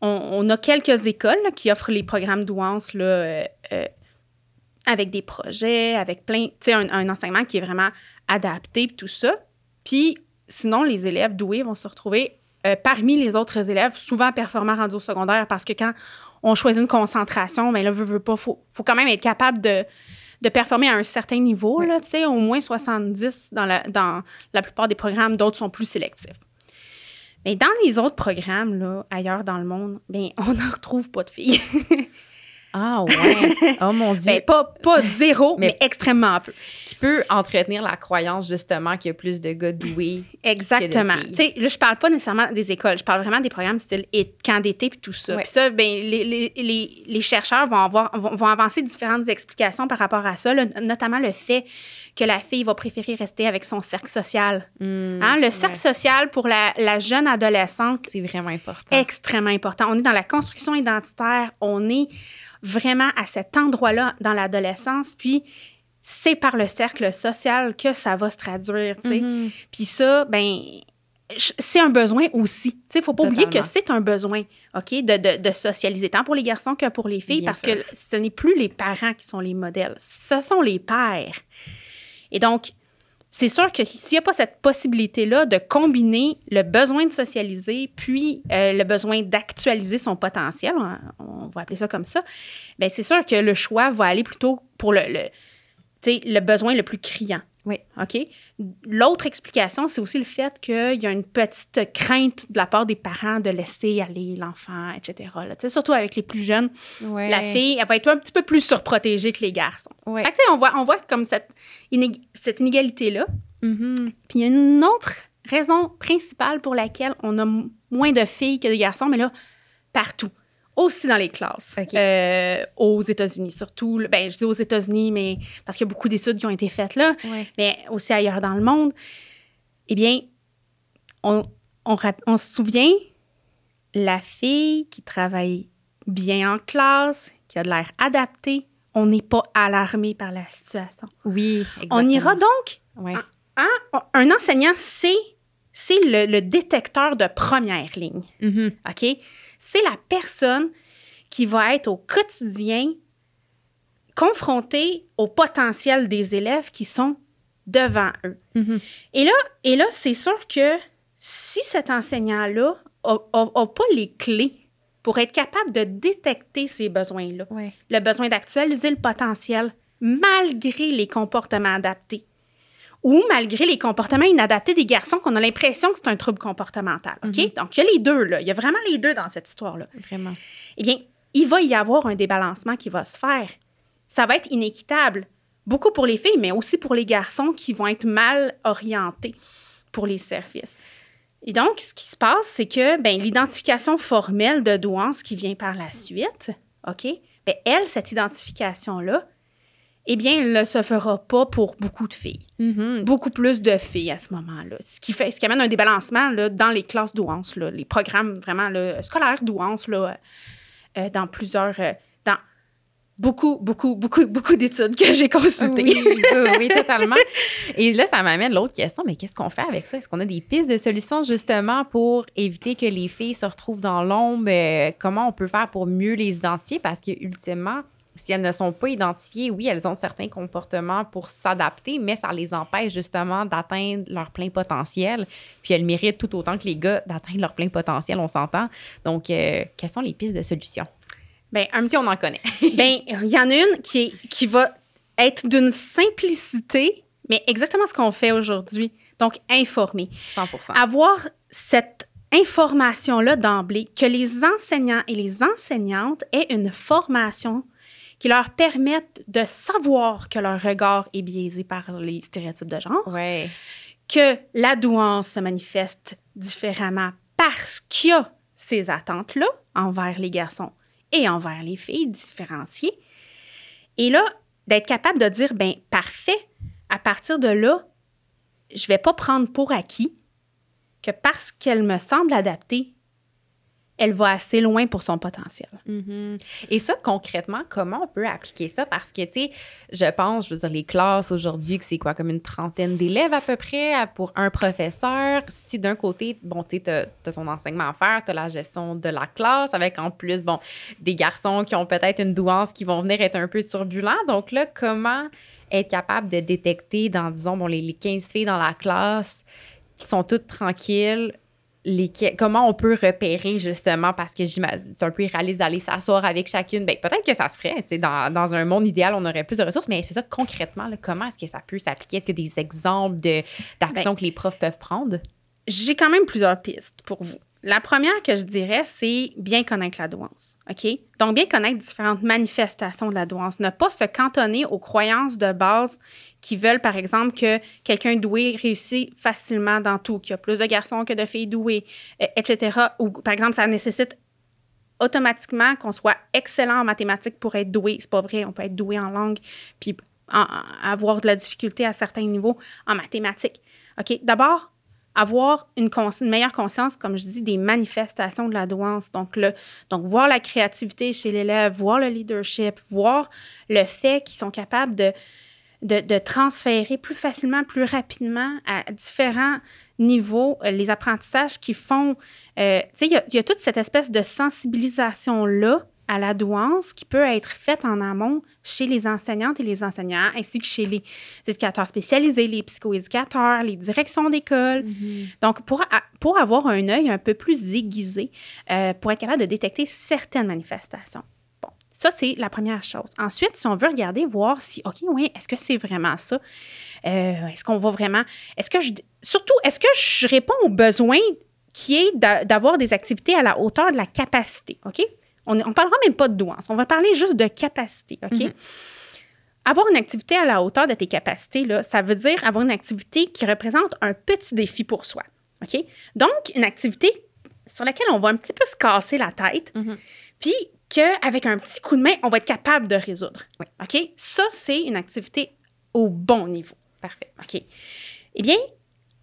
on, a quelques écoles qui offrent les programmes douance là, avec des projets, avec plein, tu sais, un, un, enseignement qui est vraiment adapté, tout ça. Puis sinon, les élèves doués vont se retrouver euh, parmi les autres élèves, souvent performants rendus au secondaire, parce que quand on choisit une concentration, mais ben là, veut, veut pas, faut, faut quand même être capable de, de performer à un certain niveau, là, au moins 70 dans la, dans la plupart des programmes, d'autres sont plus sélectifs. Mais dans les autres programmes, là, ailleurs dans le monde, bien, on ne retrouve pas de filles. Ah ouais. Oh mon Dieu. Ben, pas, pas zéro, mais, extrêmement peu. Ce qui peut entretenir la croyance justement qu'il y a plus de gars doués. Exactement. Tu sais, là, je parle pas nécessairement des écoles, je parle vraiment des programmes style camp d'été puis tout ça. Puis ça, ben, les, les, les, les, chercheurs vont, avoir, vont, avancer différentes explications par rapport à ça, notamment le fait que la fille va préférer rester avec son cercle social. Hmm, hein? Le cercle social pour la, la jeune adolescente, c'est vraiment important. Extrêmement important. On est dans la construction identitaire, on est vraiment à cet endroit-là dans l'adolescence, puis c'est par le cercle social que ça va se traduire, tu sais. Mm-hmm. Puis ça, ben c'est un besoin aussi. Tu sais, faut pas oublier que c'est un besoin, OK, de, de, socialiser, tant pour les garçons que pour les filles, parce que ce n'est plus les parents qui sont les modèles, ce sont les pères. Et donc, c'est sûr que s'il n'y a pas cette possibilité-là de combiner le besoin de socialiser puis euh, le besoin d'actualiser son potentiel, on, va appeler ça comme ça, bien, c'est sûr que le choix va aller plutôt pour le, le, le besoin le plus criant. Oui. OK? L'autre explication, c'est aussi le fait qu'il y a une petite crainte de la part des parents de laisser aller l'enfant, etc. Là. Surtout avec les plus jeunes. La fille, elle va être un petit peu plus surprotégée que les garçons. Fait que, on voit, on voit comme cette, cette inégalité-là. Mm-hmm. Puis il y a une autre raison principale pour laquelle on a moins de filles que de garçons, mais là, partout aussi dans les classes euh, aux États-Unis, surtout. Ben, je dis aux États-Unis, mais parce qu'il y a beaucoup d'études qui ont été faites là, mais aussi ailleurs dans le monde. Eh bien, on, on, se souvient, la fille qui travaille bien en classe, qui a de l'air adapté, on n'est pas alarmé par la situation. Oui, exactement. On ira donc. un enseignant, c'est c'est le, détecteur de première ligne. Mm-hmm. OK? C'est la personne qui va être au quotidien confrontée au potentiel des élèves qui sont devant eux. Et là, et là c'est sûr que si cet enseignant-là n'a pas les clés pour être capable de détecter ces besoins-là, le besoin d'actualiser le potentiel malgré les comportements adaptés, ou malgré les comportements inadaptés des garçons qu'on a l'impression que c'est un trouble comportemental. OK? Mhm. Donc, il y a les deux, là. Il y a vraiment les deux dans cette histoire-là. Vraiment. Eh bien, il va y avoir un débalancement qui va se faire. Ça va être inéquitable, beaucoup pour les filles, mais aussi pour les garçons qui vont être mal orientés pour les services. Et donc, ce qui se passe, c'est que ben, l'identification formelle de douance qui vient par la suite, OK? Bien, elle, cette identification-là, eh bien, il ne se fera pas pour beaucoup de filles. Mhm. Beaucoup plus de filles à ce moment-là. Ce qui, fait, ce qui amène un débalancement là, dans les classes douance, là, les programmes vraiment là, scolaires douance, là, euh, dans plusieurs. euh, dans beaucoup, beaucoup, beaucoup, beaucoup d'études que j'ai consultées. Oui, oui, oui, totalement. Et là, ça m'amène l'autre question, mais qu'est-ce qu'on fait avec ça? Est-ce qu'on a des pistes de solutions justement pour éviter que les filles se retrouvent dans l'ombre? Euh, comment on peut faire pour mieux les identifier? Parce que ultimement, si elles ne sont pas identifiées, oui, elles ont certains comportements pour s'adapter, mais ça les empêche justement d'atteindre leur plein potentiel. Puis elles méritent tout autant que les gars d'atteindre leur plein potentiel, on s'entend. Donc, euh, quelles sont les pistes de solutions? Ben, un Si on en connaît. Ben, il y en a une qui, est, qui va être d'une simplicité, mais exactement ce qu'on fait aujourd'hui. Donc, informer. 100 Avoir cette information-là d'emblée, que les enseignants et les enseignantes aient une formation qui leur permette de savoir que leur regard est biaisé par les stéréotypes de genre, Ouais. que la douance se manifeste différemment parce qu'il y a ces attentes-là envers les garçons et envers les filles différenciées. Et là, d'être capable de dire, ben parfait, à partir de là, je vais pas prendre pour acquis que parce qu'elle me semble adaptée, elle va assez loin pour son potentiel. Mhm. Et ça, concrètement, comment on peut appliquer ça? Parce que, tu sais, je pense, je veux dire, les classes aujourd'hui, que c'est quoi, comme une trentaine d'élèves à peu près pour un professeur. Si d'un côté, bon, tu sais, t'as ton enseignement à faire, t'as la gestion de la classe, avec en plus, bon, des garçons qui ont peut-être une douance qui vont venir être un peu turbulents. Donc là, comment être capable de détecter dans, disons, bon, les, les 15 filles dans la classe qui sont toutes tranquilles, lesquels- comment on peut repérer justement parce que c'est un peu irréaliste d'aller s'asseoir avec chacune. Ben peut-être que ça se ferait tu sais dans, dans un monde idéal on aurait plus de ressources mais c'est ça concrètement là, comment est-ce que ça peut s'appliquer? Est-ce qu'il y a des exemples de d'actions que les profs peuvent prendre? J'ai quand même plusieurs pistes pour vous. La première que je dirais, c'est bien connaître la douance. OK? Donc, bien connaître différentes manifestations de la douance. Ne pas se cantonner aux croyances de base qui veulent, par exemple, que quelqu'un doué réussit facilement dans tout, qu'il y a plus de garçons que de filles douées, euh, etc. Ou, par exemple, ça nécessite automatiquement qu'on soit excellent en mathématiques pour être doué. C'est pas vrai. On peut être doué en langue puis avoir de la difficulté à certains niveaux en mathématiques. OK? D'abord, avoir une, meilleure conscience, comme je dis, des manifestations de la douance. Donc, le, donc voir la créativité chez l'élève, voir le leadership, voir le fait qu'ils sont capables de, de, transférer plus facilement, plus rapidement à différents niveaux euh, les apprentissages qui font. euh, tu sais, il y, a toute cette espèce de sensibilisation-là à la douance qui peut être faite en amont chez les enseignantes et les enseignants, ainsi que chez les éducateurs spécialisés, les psychoéducateurs, les directions d'école. Donc, pour, a- pour avoir un œil un peu plus aiguisé, euh, pour être capable de détecter certaines manifestations. Bon, ça, c'est la première chose. Ensuite, si on veut regarder, voir si, OK, oui, est-ce que c'est vraiment ça? Euh, est-ce qu'on va vraiment. Est-ce que je. Surtout, est-ce que je réponds aux besoins qui est d'a- d'avoir des activités à la hauteur de la capacité, OK? On ne parlera même pas de douance, on va parler juste de capacité, OK? Mhm. Avoir une activité à la hauteur de tes capacités, là, ça veut dire avoir une activité qui représente un petit défi pour soi, OK? Donc, une activité sur laquelle on va un petit peu se casser la tête, Mhm. puis qu'avec un petit coup de main, on va être capable de résoudre, Oui. OK? Ça, c'est une activité au bon niveau. parfait OK? Eh bien,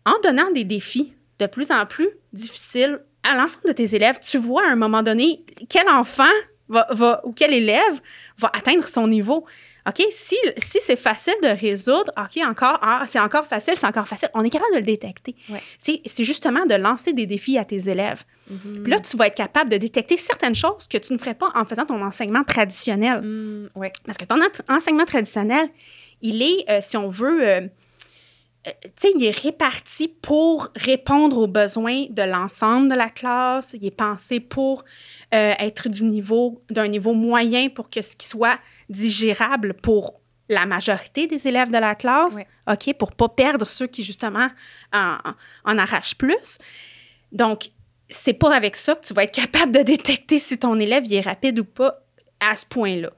en donnant des défis de plus en plus difficiles à l'ensemble de tes élèves, tu vois à un moment donné quel enfant va, va- ou quel élève va atteindre son niveau. OK? Si, si c'est facile de résoudre, OK, encore, ah, c'est encore facile, c'est encore facile, on est capable de le détecter. Ouais. C'est c'est justement de lancer des défis à tes élèves. Mhm. Puis là, tu vas être capable de détecter certaines choses que tu ne ferais pas en faisant ton enseignement traditionnel. Mm, ouais Parce que ton ent- enseignement traditionnel, il est, euh, si on veut, euh, tu sais, il est réparti pour répondre aux besoins de l'ensemble de la classe. Il est pensé pour euh, être du niveau, d'un niveau moyen pour que ce qui soit digérable pour la majorité des élèves de la classe, Ouais. OK, pour pas perdre ceux qui, justement, en, en- en arrachent plus. Donc, c'est pas avec ça que tu vas être capable de détecter si ton élève il est rapide ou pas à ce point-là.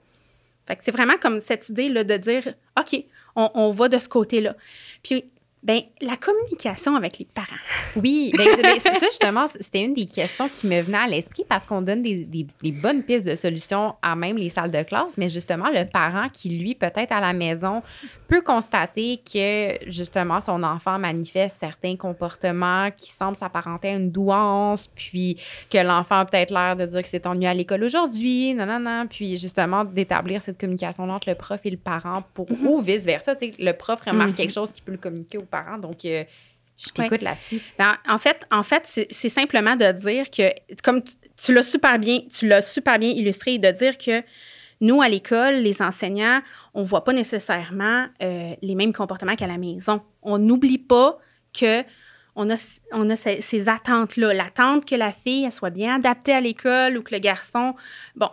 Fait que c'est vraiment comme cette idée là, de dire OK, on, va de ce côté-là. Puis Ben, la communication avec les parents. Oui, ben, ben ça justement, c'était une des questions qui me venait à l'esprit parce qu'on donne des, des, bonnes pistes de solutions à même les salles de classe, mais justement, le parent qui, lui, peut-être à la maison, peut constater que justement son enfant manifeste certains comportements qui semblent s'apparenter à une douance, puis que l'enfant a peut-être l'air de dire que c'est ennuyé à l'école aujourd'hui, non, non, non, puis justement d'établir cette communication entre le prof et le parent pour, mm-hmm. ou vice-versa, le prof remarque mm-hmm. quelque chose qui peut le communiquer au parents. Donc, euh, je t'écoute là-dessus. Ben, en fait, en fait c'est simplement de dire que, comme tu, l'as super bien, tu l'as super bien illustré, de dire que nous, à l'école, les enseignants, on ne voit pas nécessairement euh, les mêmes comportements qu'à la maison. On n'oublie pas que on a, on a ces, attentes-là. L'attente que la fille elle soit bien adaptée à l'école ou que le garçon. Bon.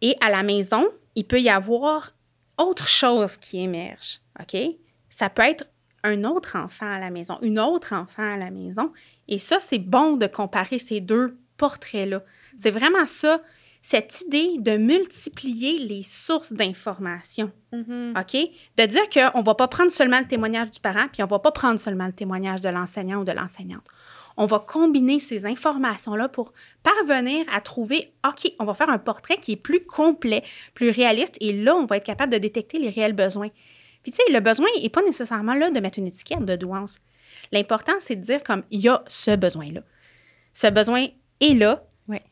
Et à la maison, il peut y avoir autre chose qui émerge. OK? Ça peut être un autre enfant à la maison, une autre enfant à la maison. Et ça, c'est bon de comparer ces deux portraits-là. C'est vraiment ça, cette idée de multiplier les sources d'informations. Mm-hmm. OK? De dire qu'on ne va pas prendre seulement le témoignage du parent, puis on ne va pas prendre seulement le témoignage de l'enseignant ou de l'enseignante. On va combiner ces informations-là pour parvenir à trouver, OK, on va faire un portrait qui est plus complet, plus réaliste, et là, on va être capable de détecter les réels besoins. Puis, tu sais, le besoin n'est pas nécessairement là de mettre une étiquette de douance. L'important, c'est de dire comme il y a ce besoin-là. Ce besoin est là.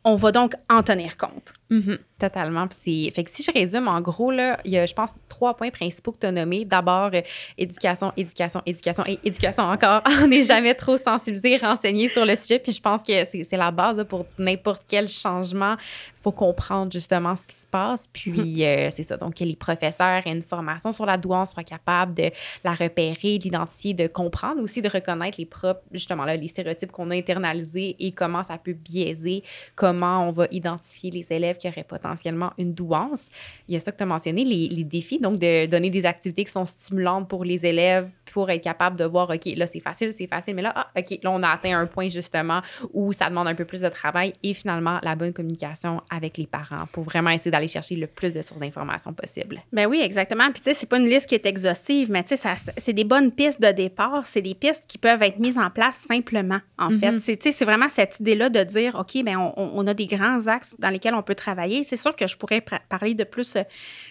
On va donc en tenir compte. Mm-hmm. totalement. Puis fait que si je résume, en gros, là, il y a, je pense, trois points principaux que tu as nommés. D'abord, euh, éducation, éducation, éducation et éducation encore. On n'est jamais trop sensibilisé, renseigné sur le sujet. Puis je pense que c'est la base pour n'importe quel changement. Il faut comprendre justement ce qui se passe. Puis mm-hmm. euh, c'est ça. Donc, que les professeurs aient une formation sur la douance, soient capables de la repérer, de l'identifier, de comprendre aussi, de reconnaître les propres, justement, là, les stéréotypes qu'on a internalisés et comment ça peut biaiser, comment on va identifier les élèves qui aurait potentiellement une douance. Il y a ça que tu as mentionné, les, les, défis, donc de donner des activités qui sont stimulantes pour les élèves pour être capable de voir, OK, là, c'est facile, c'est facile, mais là, ah, OK, là, on a atteint un point justement où ça demande un peu plus de travail et finalement, la bonne communication avec les parents pour vraiment essayer d'aller chercher le plus de sources d'informations possible. Ben oui, exactement. Puis, tu sais, c'est pas une liste qui est exhaustive, mais tu sais, c'est des bonnes pistes de départ. C'est des pistes qui peuvent être mises en place simplement, en fait. Mm-hmm. Tu sais, c'est vraiment cette idée-là de dire, OK, ben on, on, a des grands axes dans lesquels on peut travailler. C'est sûr que je pourrais parler de plus, euh,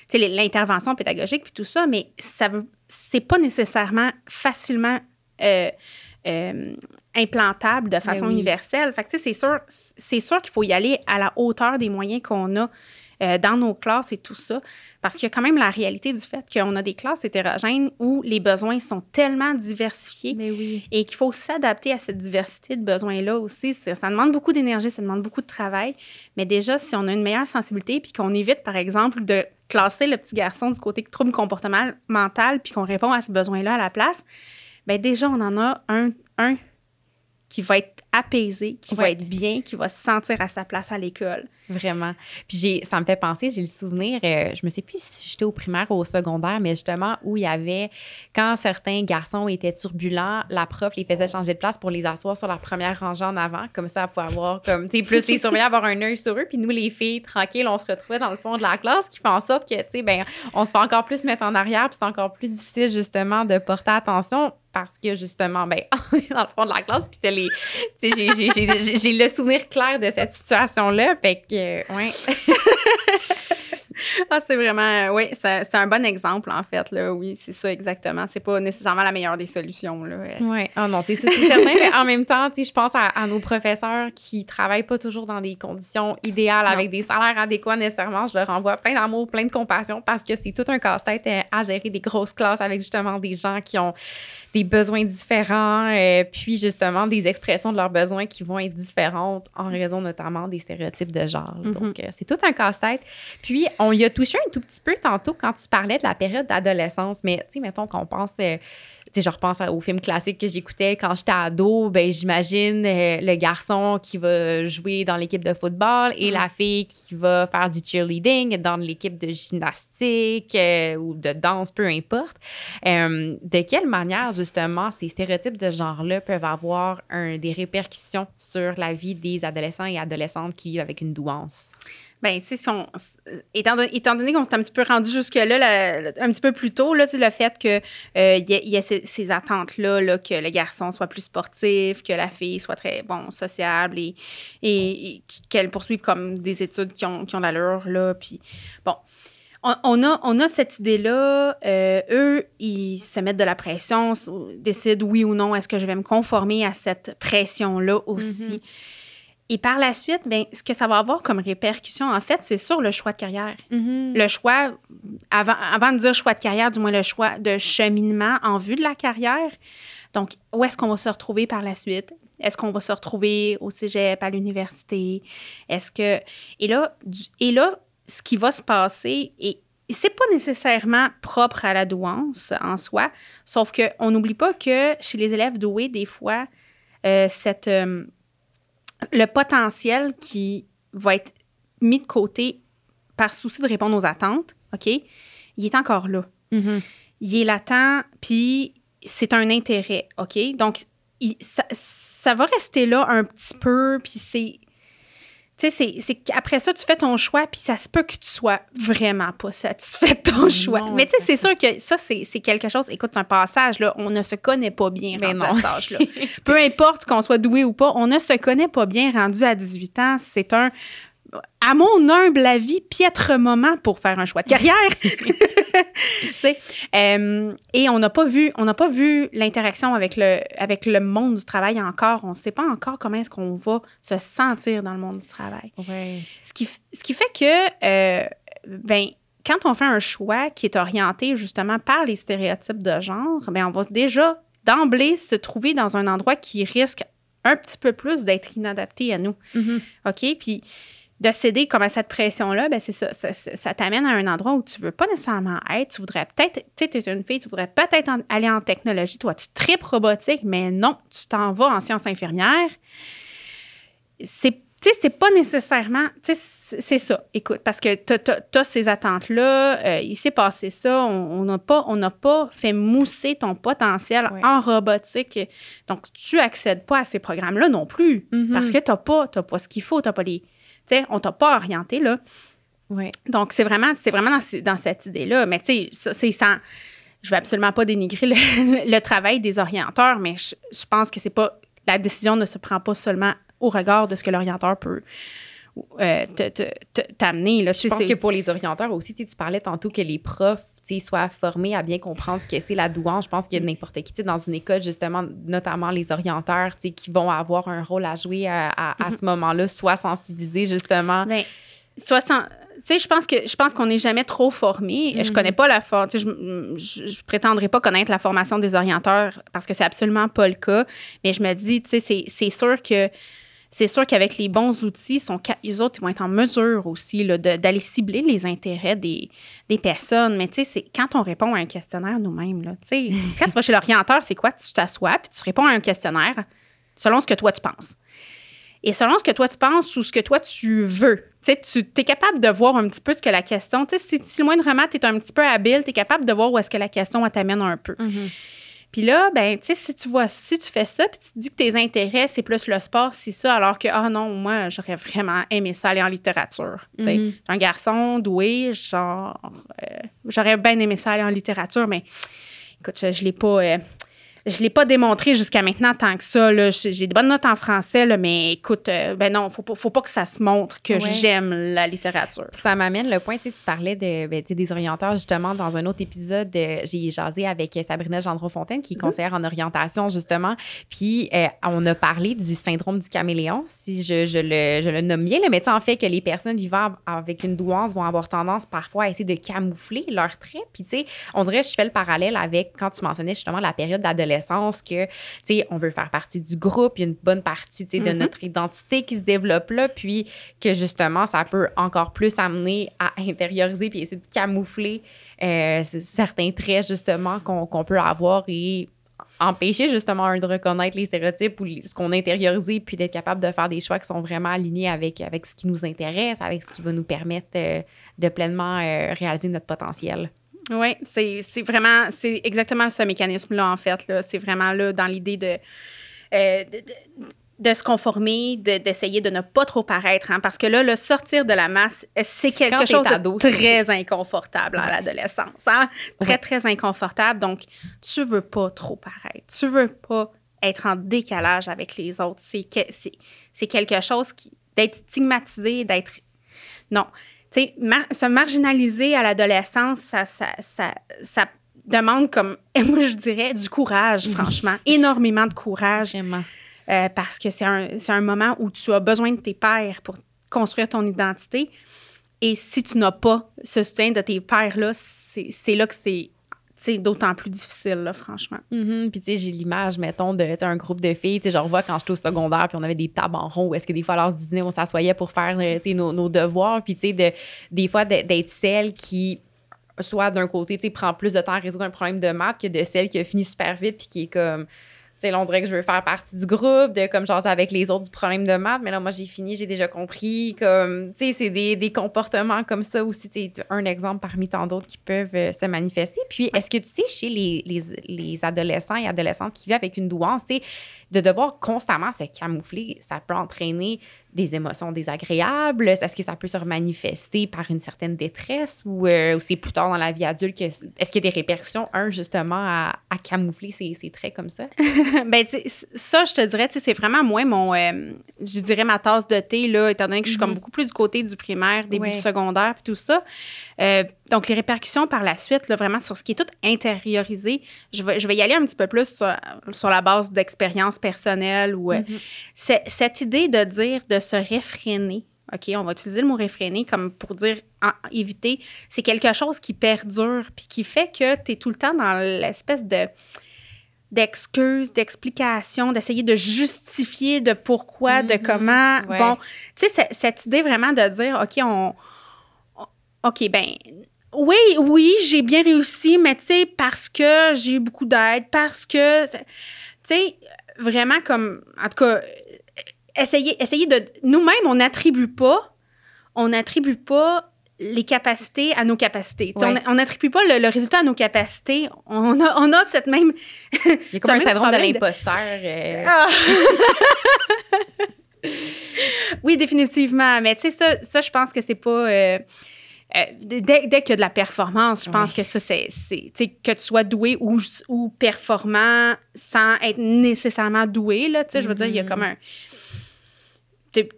tu sais, l'intervention pédagogique puis tout ça, mais ça veut c'est pas nécessairement facilement euh, euh, implantable de façon universelle. Fait que, c'est sûr, c'est sûr qu'il faut y aller à la hauteur des moyens qu'on a euh, dans nos classes et tout ça. Parce qu'il y a quand même la réalité du fait qu'on a des classes hétérogènes où les besoins sont tellement diversifiés et qu'il faut s'adapter à cette diversité de besoins-là aussi. Ça, demande beaucoup d'énergie, ça demande beaucoup de travail. Mais déjà, si on a une meilleure sensibilité puis qu'on évite, par exemple, de classer le petit garçon du côté trouble comportemental puis qu'on répond à ce besoin-là à la place, bien déjà, on en a un, un qui va être apaisé, qui va être bien, qui va se sentir à sa place à l'école. Vraiment. Puis j'ai, ça me fait penser, j'ai le souvenir, euh, je me sais plus si j'étais au primaire ou au secondaire, mais justement où il y avait, quand certains garçons étaient turbulents, la prof les faisait changer de place pour les asseoir sur la première rangée en avant, comme ça, pour avoir, comme, tu sais, plus les surveillants, avoir un œil sur eux. Puis nous, les filles, tranquilles, on se retrouvait dans le fond de la classe, qui fait en sorte que, tu sais, ben, on se fait encore plus mettre en arrière, puis c'est encore plus difficile, justement, de porter attention parce que justement, ben, on est dans le fond de la classe, puis les, j'ai le souvenir clair de cette situation-là. Fait que, ouais. ah, c'est vraiment, oui, c'est un bon exemple, en fait, là. Oui, c'est ça, exactement. C'est pas nécessairement la meilleure des solutions, là. Oui, ah non, c'est certain, mais en même temps, tu sais, je pense à, nos professeurs qui travaillent pas toujours dans des conditions idéales, avec des salaires adéquats nécessairement. Je leur envoie plein d'amour, plein de compassion, parce que c'est tout un casse-tête euh, à gérer des grosses classes avec justement des gens qui ont des besoins différents, euh, puis justement des expressions de leurs besoins qui vont être différentes en raison notamment des stéréotypes de genre. Mm-hmm. Donc, euh, c'est tout un casse-tête. Puis, on y a touché un tout petit peu tantôt quand tu parlais de la période d'adolescence, mais tu sais, mettons qu'on pense euh, sais, je repense aux films classiques que j'écoutais quand j'étais ado, ben j'imagine euh, le garçon qui va jouer dans l'équipe de football et la fille qui va faire du cheerleading dans l'équipe de gymnastique euh, ou de danse, peu importe. De quelle manière, justement, ces stéréotypes de genre-là peuvent avoir des répercussions sur la vie des adolescents et adolescentes qui vivent avec une douance? Ben, tu sais, on, étant, don- étant donné qu'on s'est un petit peu rendu jusque-là, un petit peu plus tôt, là, le fait qu'il y, a- y a ces, attentes-là, là, que le garçon soit plus sportif, que la fille soit très, bon, sociable et qu'elle poursuive comme des études qui ont, qui ont l'allure, là. Puis, bon. On, on a, on a cette idée-là. euh, eux, ils se mettent de la pression, décident oui ou non, est-ce que je vais me conformer à cette pression-là aussi. Mhm. Et par la suite, ben, ce que ça va avoir comme répercussion, en fait, c'est sur le choix de carrière. Mhm. Le choix, avant, avant de dire choix de carrière, du moins le choix de cheminement en vue de la carrière. Donc, où est-ce qu'on va se retrouver par la suite? Est-ce qu'on va se retrouver au cégep, à l'université? Est-ce que. Et là, du- et là, ce qui va se passer, et c'est pas nécessairement propre à la douance en soi, sauf qu'on n'oublie pas que chez les élèves doués, des fois, euh, cette, euh, le potentiel qui va être mis de côté par souci de répondre aux attentes, OK, il est encore là. Mhm. Il est latent, puis c'est un intérêt, OK? Donc, il- ça, ça va rester là un petit peu, puis c'est... Tu sais, c'est- c'est qu'après ça, tu fais ton choix, puis ça se peut que tu sois vraiment pas satisfait de ton choix. Non, Mais tu sais, c'est sûr que ça, c'est c'est quelque chose... Écoute, c'est un passage, là, on ne se connaît pas bien Mais rendu non. à cet âge-là. Peu importe qu'on soit doué ou pas, on ne se connaît pas bien rendu à 18 ans. C'est un, à mon humble avis, piètre moment pour faire un choix de carrière. Euh, et on n'a pas vu, on n'a pas vu l'interaction avec le, avec le monde du travail encore. On ne sait pas encore comment est-ce qu'on va se sentir dans le monde du travail. Ouais. Ce qui, ce qui fait que, euh, ben, quand on fait un choix qui est orienté justement par les stéréotypes de genre, ben, on va déjà d'emblée se trouver dans un endroit qui risque un petit peu plus d'être inadapté à nous. Mhm. OK? Puis de céder comme à cette pression-là, ben c'est ça. Ça, ça- ça t'amène à un endroit où tu veux pas nécessairement être. Tu voudrais peut-être, tu sais, tu es une fille, tu voudrais peut-être aller en technologie. Toi, tu tripes robotique, mais non, tu t'en vas en sciences infirmières. C'est tu sais, c'est pas nécessairement. Tu sais, c'est ça. Écoute, parce que tu as, ces attentes-là, euh, il s'est passé ça, on on n'a pas, on pas fait mousser ton potentiel Ouais. en robotique. Donc, tu accèdes pas à ces programmes-là non plus. Mhm. Parce que tu n'as pas, t'as pas ce qu'il faut, tu pas les. Tu sais, on t'a pas orienté, là. Ouais. Donc, c'est vraiment, c'est vraiment dans, ce- dans cette idée-là. Mais tu sais, c'est sans. Je veux absolument pas dénigrer le, le travail des orienteurs, mais je, je pense que c'est pas. La décision ne se prend pas seulement au regard de ce que l'orienteur peut euh, t'amener. là. Je pense que pour les orienteurs aussi, tu parlais tantôt que les profs soient formés à bien comprendre ce que c'est la douance. Je pense qu'il y a n'importe qui tu sais, dans une école, justement, notamment les orienteurs, qui vont avoir un rôle à jouer à, à- à ce moment-là, soit sensibilisés, justement. Ben, 60 tu sais, je pense que je pense qu'on n'est jamais trop formé. Je Mhm. connais pas la for- je, je, je prétendrai pas connaître la formation des orienteurs parce que c'est absolument pas le cas. Mais je me dis, tu sais, c'est- c'est sûr que c'est sûr qu'avec les bons outils, sont, ca- les autres ils vont être en mesure aussi d'aller cibler les intérêts des, des personnes. Mais tu sais, c'est quand on répond à un questionnaire nous-mêmes, là, tu sais, quand tu vas chez l'orienteur, c'est quoi? Tu t'assois puis tu réponds à un questionnaire selon ce que toi tu penses. Et selon ce que toi tu penses ou ce que toi tu veux, tu es capable de voir un petit peu ce que la question, tu sais, si, si le moindrement tu es un petit peu habile, tu es capable de voir où est-ce que la question t'amène un peu. Mhm. Puis là, ben, tu sais, si tu vois, si tu fais ça, puis tu dis que tes intérêts, c'est plus le sport, c'est ça, alors que, ah non, moi, j'aurais vraiment aimé ça aller en littérature. Tu sais, Mhm. J'ai un garçon doué, genre, euh, j'aurais bien aimé ça aller en littérature, mais écoute, je, je l'ai pas. euh, je l'ai pas démontré jusqu'à maintenant tant que ça. là. J'ai des bonnes notes en français, là, mais écoute, euh, ben non, faut pas, faut pas que ça se montre que Ouais. j'aime la littérature. Ça m'amène le point, tu parlais de, ben, des orienteurs, justement, dans un autre épisode, j'ai jasé avec Sabrina Gendron-Fontaine, qui est conseillère en orientation, justement, puis euh, on a parlé du syndrome du caméléon, si je, je le, je le nomme bien, tu sais, en fait, que les personnes vivant avec une douance vont avoir tendance parfois à essayer de camoufler leurs traits, puis tu sais, on dirait, je fais le parallèle avec quand tu mentionnais justement la période d'adolescence, que, tu sais, on veut faire partie du groupe, il y a une bonne partie, tu sais, de Mhm. notre identité qui se développe là, puis que justement, ça peut encore plus amener à intérioriser puis essayer de camoufler euh, certains traits, justement, qu'on peut avoir et empêcher justement un de reconnaître les stéréotypes ou ce qu'on a intériorisé puis d'être capable de faire des choix qui sont vraiment alignés avec, avec ce qui nous intéresse, avec ce qui va nous permettre euh, de pleinement euh, réaliser notre potentiel. Oui, c'est c'est vraiment, c'est exactement ce mécanisme-là, en fait. là. C'est vraiment là dans l'idée de, euh, de, de- de se conformer, d'essayer de, ne pas trop paraître, hein, parce que là, le sortir de la masse, c'est quelque chose de très inconfortable à l'adolescence. Hein? Très, très inconfortable. Donc, tu veux pas trop paraître. Tu veux pas être en décalage avec les autres. C'est c'est quelque chose qui d'être stigmatisé, d'être... Non. Se marginaliser à l'adolescence, ça, ça, ça, ça demande comme, moi je dirais, du courage, franchement. Énormément de courage. Vraiment. Euh, parce que c'est un, un, moment où tu as besoin de tes pères pour construire ton identité. Et si tu n'as pas ce soutien de tes pères-là, c'est là que c'est c'est d'autant plus difficile, là, franchement. Mm-hmm. Puis, tu sais, j'ai l'image, mettons, de un groupe de filles. Tu sais, je revois quand j'étais au secondaire, puis on avait des tables en rond où est-ce que des fois, à l'heure du dîner, on s'assoyait pour faire euh, nos, nos, devoirs. Puis, tu sais, de, des fois, d'être celle qui soit d'un côté, tu sais, prend plus de temps à résoudre un problème de maths que de celle qui a fini super vite puis qui est comme sais, on dirait que je veux faire partie du groupe, de comme genre avec les autres du problème de maths, mais là, moi, j'ai fini, j'ai déjà compris, comme, tu sais, c'est des, des, comportements comme ça aussi, tu un exemple parmi tant d'autres qui peuvent euh, se manifester. Puis, est-ce que tu sais, chez les, les, les, adolescents et adolescentes qui vivent avec une douance, tu sais, de devoir constamment se camoufler, ça peut entraîner des émotions désagréables? Est-ce que ça peut se manifester par une certaine détresse ou, euh, c'est plus tard dans la vie adulte? Que, est-ce qu'il y a des répercussions, un, justement, à, à camoufler ces, ces, traits comme ça? ben, ça, je te dirais, c'est vraiment moins mon, euh, je dirais ma tasse de thé, là, étant donné que je suis comme mm-hmm. beaucoup plus du côté du primaire, début du secondaire, puis tout ça. Euh, donc, les répercussions par la suite, là, vraiment sur ce qui est tout intériorisé, je vais, je vais y aller un petit peu plus sur, la base d'expérience personnelle ou mm-hmm. cette idée de dire, de se réfréner. OK, on va utiliser le mot réfréner comme pour dire éviter. C'est quelque chose qui perdure puis qui fait que tu es tout le temps dans l'espèce de d'excuses, d'explications, d'essayer de justifier de pourquoi, de mm-hmm. comment. Bon, tu sais, cette idée vraiment de dire, OK, on. OK, ben. Oui, oui, j'ai bien réussi, mais tu sais, parce que j'ai eu beaucoup d'aide, parce que. Tu sais, vraiment comme. En tout cas, essayer, essayer de. Nous-mêmes, on n'attribue pas. On n'attribue pas les capacités à nos capacités. On n'attribue pas le, résultat à nos capacités. On a, on a cette même. Il y a comme un syndrome de l'imposteur. Euh. Ah! oui, définitivement. Mais tu sais, ça, ça, je pense que c'est pas. Euh, euh, dès, dès qu'il y a de la performance, je pense que ça, c'est. Que tu sois doué ou, ou performant sans être nécessairement doué, là. Tu sais, je veux dire, il y a comme un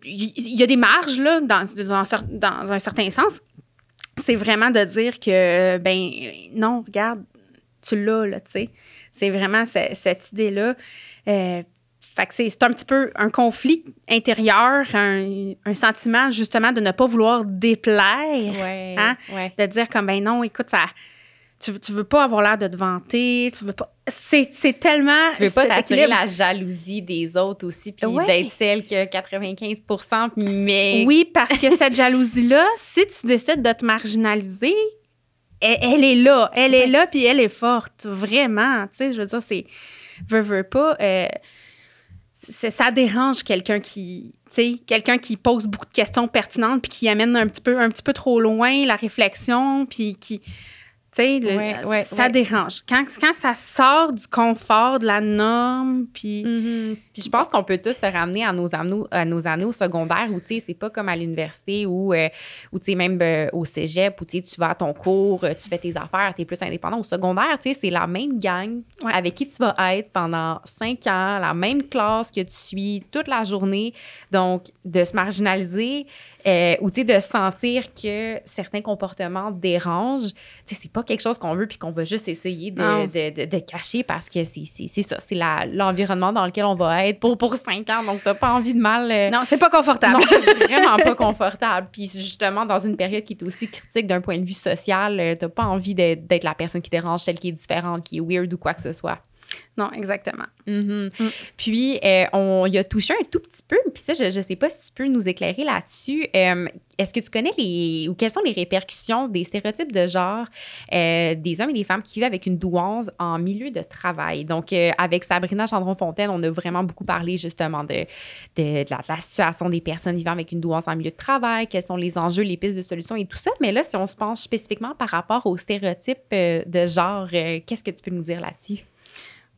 il y a des marges là, dans, dans, dans un certain sens. C'est vraiment de dire que, ben non, regarde, tu l'as, là, tu sais. C'est vraiment cette idée-là. Euh, fait que c'est un petit peu un conflit intérieur, un, un, sentiment justement de ne pas vouloir déplaire. hein? De dire comme, ben non, écoute, ça tu, tu veux pas avoir l'air de te vanter, tu veux pas. C'est, c'est tellement. Tu veux pas t'attirer la jalousie des autres aussi, puis d'être celle qui a 95 mais. Oui, parce que cette jalousie-là, si tu décides de te marginaliser, elle, est là. Elle est là, puis elle est forte. Vraiment. Tu sais, je veux dire, c'est. Veux, veux pas. Euh, ça dérange quelqu'un qui. Tu sais, quelqu'un qui pose beaucoup de questions pertinentes, puis qui amène un petit peu, un petit peu trop loin la réflexion, puis qui sais, ça dérange. Quand, quand ça sort du confort, de la norme, puis... Mm-hmm. Puis je pense qu'on peut tous se ramener à nos années, à nos années au secondaire où, tu sais, c'est pas comme à l'université ou, euh, tu sais, même euh, au cégep où, tu vas à ton cours, euh, tu fais tes affaires, tu es plus indépendant. Au secondaire, tu sais, c'est la même gang avec qui tu vas être pendant cinq ans, la même classe que tu suis toute la journée. Donc, de se marginaliser, euh, ou de sentir que certains comportements dérangent, c'est pas quelque chose qu'on veut puis qu'on va juste essayer de, de, cacher parce que c'est ça, c'est l'environnement dans lequel on va être pour, pour cinq ans. Donc, t'as pas envie de mal. Euh, non, c'est pas confortable. Non, c'est vraiment pas confortable. Puis, justement, dans une période qui est aussi critique d'un point de vue social, euh, t'as pas envie d'être la personne qui dérange, celle qui est différente, qui est weird ou quoi que ce soit. Non, exactement. Mm-hmm. Mm. Puis, euh, on y a touché un tout petit peu. Puis ça, je ne sais pas si tu peux nous éclairer là-dessus. Euh, est-ce que tu connais les... ou quelles sont les répercussions des stéréotypes de genre euh, des hommes et des femmes qui vivent avec une douance en milieu de travail? Donc, avec Sabrina Chandron-Fontaine, on a vraiment beaucoup parlé justement de, de, la, situation des personnes vivant avec une douance en milieu de travail, quels sont les enjeux, les pistes de solutions et tout ça. Mais là, si on se penche spécifiquement par rapport aux stéréotypes de genre, qu'est-ce que tu peux nous dire là-dessus?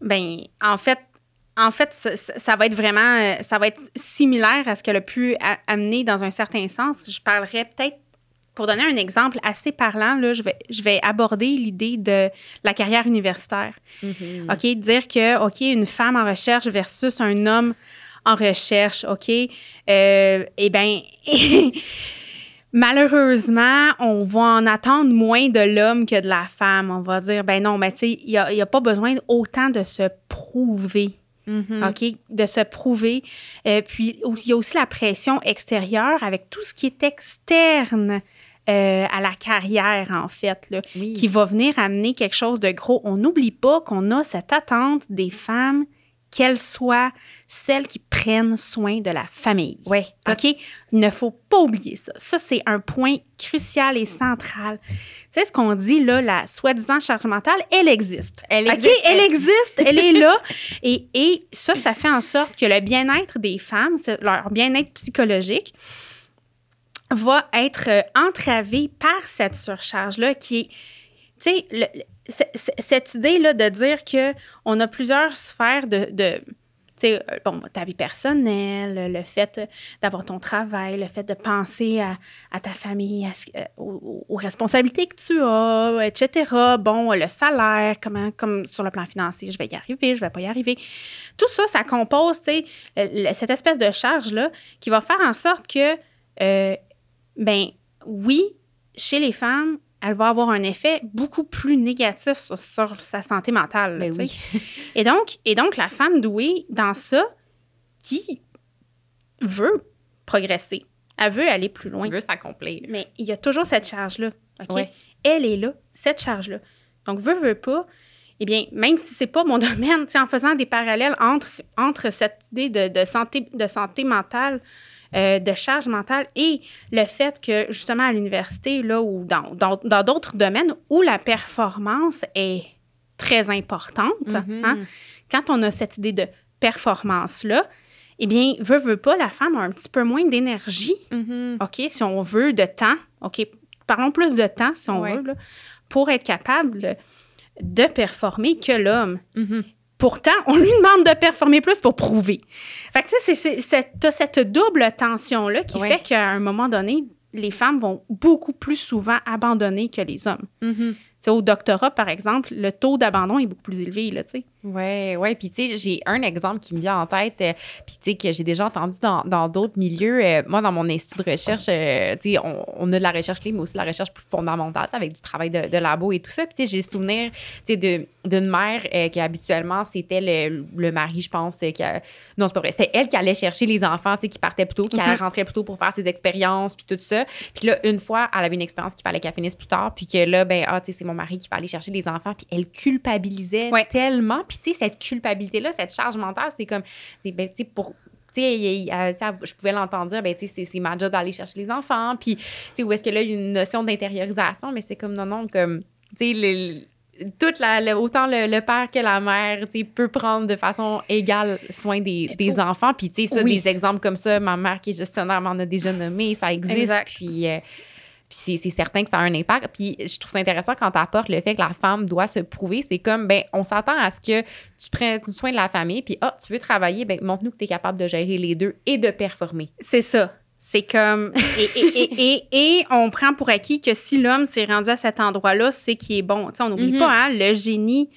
Ben, en fait, en fait, ça, ça va être vraiment, euh, ça va être similaire à ce qu'elle a pu a- amener dans un certain sens. Je parlerais peut-être, pour donner un exemple assez parlant, là, je, vais, je vais aborder l'idée de la carrière universitaire. Mhm. OK, dire que, OK, une femme en recherche versus un homme en recherche, OK, euh, eh bien, malheureusement, on va en attendre moins de l'homme que de la femme. On va dire, ben non, mais tu sais, il n'y a, il y a pas besoin autant de se prouver. Mhm. OK, de se prouver. Euh, puis, il y a aussi la pression extérieure avec tout ce qui est externe euh, à la carrière, en fait, là, Oui. qui va venir amener quelque chose de gros. On n'oublie pas qu'on a cette attente des femmes qu'elles soient celles qui prennent soin de la famille. Ouais. OK? Il ne faut pas oublier ça. Ça, c'est un point crucial et central. Tu sais, ce qu'on dit, là, la soi-disant charge mentale, elle existe. Elle OK? existe. Elle existe, elle est là. Et, et ça, ça fait en sorte que le bien-être des femmes, leur bien-être psychologique, va être euh, entravé par cette surcharge-là qui est, tu sais, cette idée-là de dire que on a plusieurs sphères de, sais, euh, bon, ta vie personnelle, le fait d'avoir ton travail, le fait de penser à, ta famille, euh, aux, responsabilités que tu as, etc. Bon, le salaire, comment, comme sur le plan financier, je vais y arriver, je vais pas y arriver. Tout ça, ça compose, tu sais, cette espèce de charge-là qui va faire en sorte que, euh, ben oui, chez les femmes, elle va avoir un effet beaucoup plus négatif sur, sur sa santé mentale. là, Ben oui. Et donc, et donc, la femme douée, dans ça, qui veut progresser, elle veut aller plus loin. On veut s'accomplir. Mais il y a toujours cette charge-là. OK? Ouais. Elle est là, cette charge-là. Donc, veut, veut pas. Eh bien, même si c'est pas mon domaine, en faisant des parallèles entre, entre cette idée de, de santé, de santé mentale, euh, de charge mentale et le fait que, justement, à l'université, là, ou dans dans- dans d'autres domaines où la performance est très importante, hein, quand on a cette idée de performance-là, eh bien, veut, veut pas, la femme a un petit peu moins d'énergie Mhm. OK, si on veut de temps, OK, parlons plus de temps si on Ouais. veut, là, pour être capable de performer que l'homme. Mhm. Pourtant, on lui demande de performer plus pour prouver. Fait que, tu sais, c'est- cette double tension-là qui fait qu'à un moment donné, les femmes vont beaucoup plus souvent abandonner que les hommes. Tu sais, au doctorat, par exemple, le taux d'abandon est beaucoup plus élevé, là, tu sais. Ouais, ouais. Puis, tu sais, j'ai un exemple qui me vient en tête, euh, puis, tu sais, que j'ai déjà entendu dans dans d'autres milieux. Euh, moi, dans mon institut de recherche, euh, tu sais, on, on a de la recherche clé, mais aussi de la recherche plus fondamentale, avec du travail de, de labo et tout ça. Puis, tu sais, j'ai le souvenir, tu sais, d'une mère euh, qui, habituellement, c'était le, le mari, je pense, qui a- Non, c'est pas vrai. C'était elle qui allait chercher les enfants, tu sais, qui partaient plus tôt, qui Mhm. rentrait plus tôt pour faire ses expériences, puis tout ça. Puis là, une fois, elle avait une expérience qu'il fallait qu'elle finisse plus tard, puis que là, ben, ah, tu sais, c'est mon mari qui va aller chercher les enfants, puis elle culpabilisait Ouais. tellement. Puis, tu sais, cette culpabilité-là, cette charge mentale, c'est comme, tu sais, ben, tu sais, pour. Tu sais, il- il- euh, tu sais, je pouvais l'entendre dire, ben, tu sais, c'est- ma job d'aller chercher les enfants. Puis, tu sais, où est-ce que là, il y a une notion d'intériorisation, mais c'est comme, non, non, comme, tu sais, toute la, le- autant le, le père que la mère, tu sais, peut prendre de façon égale soin des, des enfants. Puis, tu sais, ça, Oui. des exemples comme ça, ma mère qui est gestionnaire m'en a déjà nommé, ça existe. Exact. Puis, euh, puis c'est, c'est certain que ça a un impact. Puis je trouve ça intéressant quand tu apportes le fait que la femme doit se prouver. C'est comme, ben, on s'attend à ce que tu prennes soin de la famille, puis ah, tu veux travailler, ben, montre-nous que tu es capable de gérer les deux et de performer. C'est ça. C'est comme. Et, et, et, et, et on prend pour acquis que si l'homme s'est rendu à cet endroit-là, c'est qu'il est bon. Tu sais, on n'oublie Mhm. pas, hein, le génie,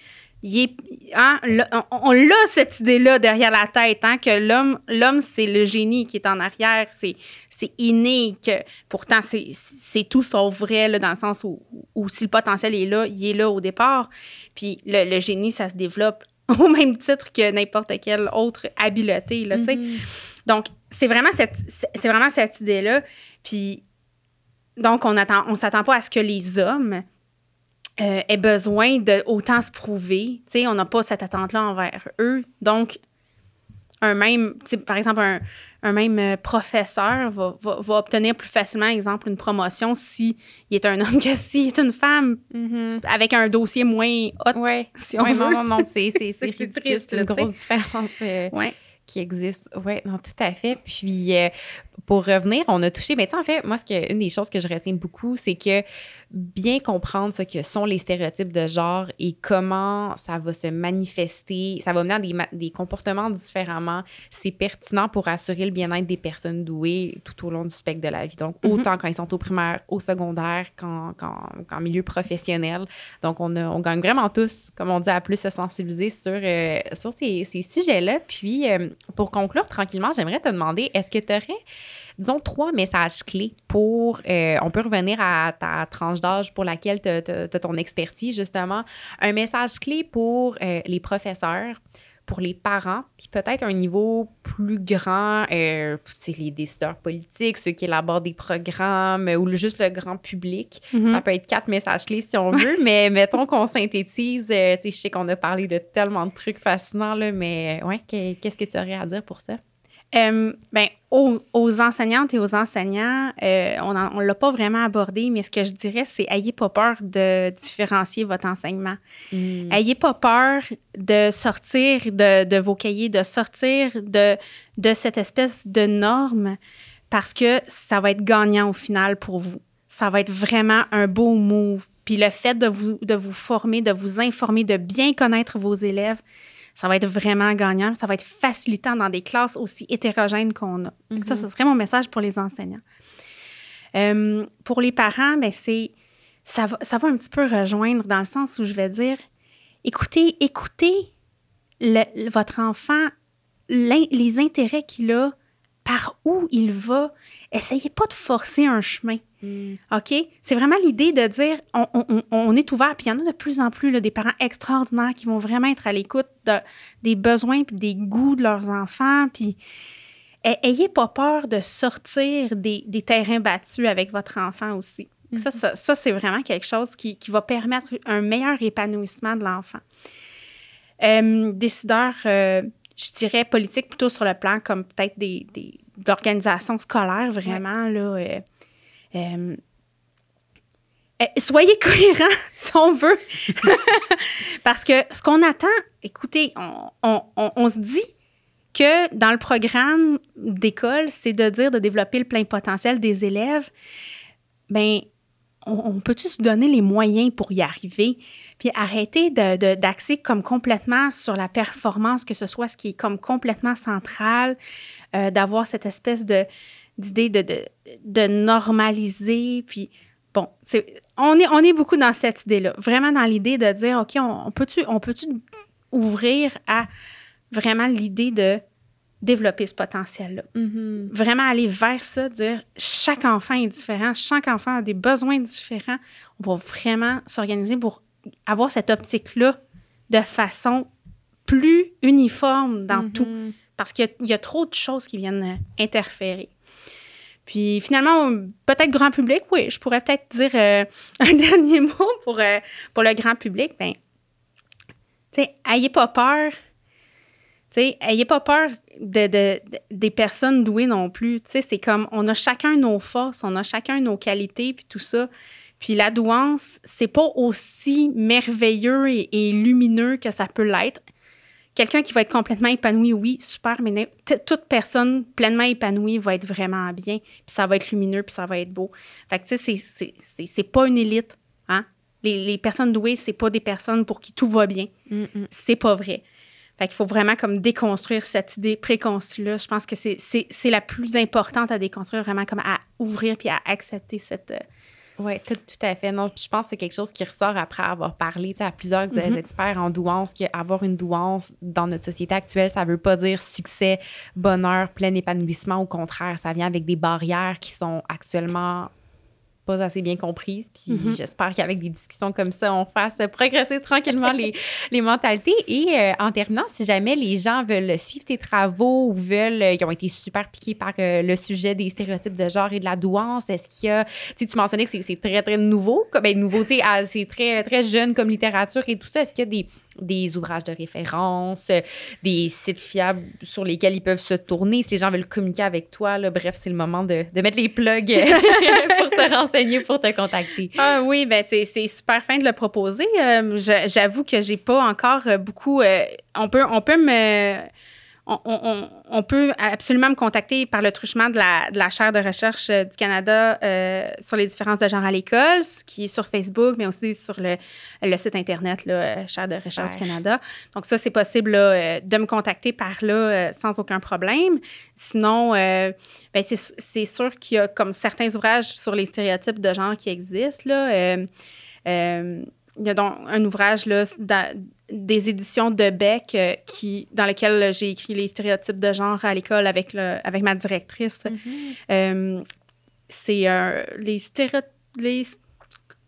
il est. hein, le- on, on l'a cette idée-là derrière la tête, hein, que l'homme, l'homme c'est le génie qui est en arrière. C'est, c'est inné, que pourtant, c'est, tout sauf vrai, là, dans le sens où, où si le potentiel est là, il est là au départ. Puis le, le génie, ça se développe au même titre que n'importe quelle autre habileté, là. Mhm. Donc, c'est vraiment cette, c'est c'est vraiment cette idée-là. Puis, donc, on attend, on s'attend pas à ce que les hommes euh, aient besoin de autant se prouver. On n'a pas cette attente-là envers eux. Donc, un même, par exemple, un, un même euh, professeur va, va, va obtenir plus facilement, exemple, une promotion si il est un homme que s'il est une femme Mhm. avec un dossier moins hot, Ouais. si on Ouais, veut. non, non, non, c'est, c'est, c'est C'est ridicule. triste, C'est une grosse différence. euh, Ouais. qui existe. Oui, non, tout à fait. Puis, euh, pour revenir, on a touché, mais tu sais, en fait, moi, ce que, une des choses que je retiens beaucoup, c'est que, bien comprendre ce que sont les stéréotypes de genre et comment ça va se manifester, ça va mener à des, des comportements différemment, c'est pertinent pour assurer le bien-être des personnes douées tout au long du spectre de la vie. Donc, mm-hmm. autant quand ils sont au primaire, au secondaire, qu'en, milieu professionnel. Donc, on, on gagne vraiment tous, comme on dit, à plus se sensibiliser sur, euh, sur ces, ces sujets-là. Puis, euh, pour conclure tranquillement, j'aimerais te demander, est-ce que tu aurais disons, trois messages clés pour, euh, on peut revenir à ta tranche d'âge pour laquelle tu as, ton expertise, justement, un message clé pour euh, les professeurs, pour les parents, puis peut-être un niveau plus grand, euh, les décideurs politiques, ceux qui élaborent des programmes ou juste le grand public. Mm-hmm. Ça peut être quatre messages clés si on veut, mais mettons qu'on synthétise. Euh, je sais qu'on a parlé de tellement de trucs fascinants, là, mais ouais, qu'est-ce que tu aurais à dire pour ça? Euh, ben, aux, enseignantes et aux enseignants, euh, on ne l'a pas vraiment abordé, mais ce que je dirais, c'est ayez pas peur de différencier votre enseignement. Hmm. Ayez pas peur de sortir de, de, vos cahiers, de sortir de, de cette espèce de norme parce que ça va être gagnant au final pour vous. Ça va être vraiment un beau move. Puis le fait de vous, de vous former, de vous informer, de bien connaître vos élèves, ça va être vraiment gagnant. Ça va être facilitant dans des classes aussi hétérogènes qu'on a. Ça, ce mhm. serait mon message pour les enseignants. Euh, pour les parents, ben c'est ça va, ça va un petit peu rejoindre dans le sens où je vais dire écoutez, écoutez le, votre enfant, les intérêts qu'il a, par où il va. Essayez pas de forcer un chemin. Mm. OK? C'est vraiment l'idée de dire on, est ouvert, puis il y en a de plus en plus des parents extraordinaires qui vont vraiment être à l'écoute des besoins puis des goûts de leurs enfants. Puis ayez pas peur de sortir des, terrains battus avec votre enfant aussi. Ça, mm-hmm. ça, c'est vraiment quelque chose qui, va permettre un meilleur épanouissement de l'enfant. Euh, décideur, euh, je dirais politique plutôt sur le plan comme peut-être des, d'organisations scolaires, vraiment, là. Euh, euh, euh, soyez cohérents, si on veut. Parce que ce qu'on attend, écoutez, on, se dit que dans le programme d'école, c'est de dire de développer le plein potentiel des élèves. Bien, on, peut-tu se donner les moyens pour y arriver? Puis arrêter d'axer comme complètement sur la performance, que ce soit ce qui est comme complètement central, d'avoir cette espèce de d'idée de, de, de, normaliser. Puis, bon, on, est, on est beaucoup dans cette idée-là. Vraiment dans l'idée de dire, OK, on, peut-tu on peut ouvrir à vraiment l'idée de développer ce potentiel-là? Mm-hmm. Vraiment aller vers ça, dire chaque enfant est différent, chaque enfant a des besoins différents. On va vraiment s'organiser pour avoir cette optique-là de façon plus uniforme dans tout. Mm-hmm. Parce qu'il y, a trop de choses qui viennent interférer. Puis finalement, peut-être grand public, oui, je pourrais peut-être dire euh, un dernier mot pour, euh, pour le grand public. Ben, tu sais, ayez pas peur. Tu sais, ayez pas peur de, des personnes douées non plus. Tu sais, c'est comme, on a chacun nos forces, on a chacun nos qualités, puis tout ça. Puis la douance, c'est pas aussi merveilleux et lumineux que ça peut l'être. Quelqu'un qui va être complètement épanoui, oui, super, mais toute personne pleinement épanouie va être vraiment bien, puis ça va être lumineux, puis ça va être beau. Fait que, tu sais, c'est pas une élite, hein? Les, personnes douées, c'est pas des personnes pour qui tout va bien. C'est pas vrai. Fait qu'il faut vraiment comme déconstruire cette idée préconçue-là. Je pense que c'est la plus importante à déconstruire, vraiment comme à ouvrir puis à accepter cette, euh, oui, tout, à fait. Non, je pense que c'est quelque chose qui ressort après avoir parlé à plusieurs mm-hmm. experts en douance, qu'avoir une douance dans notre société actuelle, ça ne veut pas dire succès, bonheur, plein épanouissement. Au contraire, ça vient avec des barrières qui sont actuellement pas assez bien comprise. Puis mm-hmm. j'espère qu'avec des discussions comme ça, on fasse progresser tranquillement les, les mentalités. Et euh, en terminant, si jamais les gens veulent suivre tes travaux ou veulent, euh, ils ont été super piqués par euh, le sujet des stéréotypes de genre et de la douance, est-ce qu'il y a, tu tu mentionnais que c'est très, très nouveau, ben nouveau, tu c'est très, très jeune comme littérature et tout ça. Est-ce qu'il y a des des ouvrages de référence, euh, des sites fiables sur lesquels ils peuvent se tourner si les gens veulent communiquer avec toi. Là, bref, c'est le moment de, de, mettre les plugs pour se renseigner, pour te contacter. Ah oui, ben c'est, super fin de le proposer. Euh, j'avoue que j'ai pas encore beaucoup. Euh, on peut, on peut me on, peut absolument me contacter par le truchement de la, de la chaire de recherche euh, du Canada euh, sur les différences de genre à l'école, qui est sur Facebook, mais aussi sur le, le site Internet, là, euh, chaire de recherche du Canada. Donc, ça, c'est possible de me contacter par là sans aucun problème. Sinon, ben, c'est sûr qu'il y a comme certains ouvrages sur les stéréotypes de genre qui existent. Là, il y a donc un ouvrage là, des éditions de Beck euh, qui, dans lequel j'ai écrit les stéréotypes de genre à l'école avec, le, avec ma directrice. Mm-hmm. Euh, c'est les stéréotypes.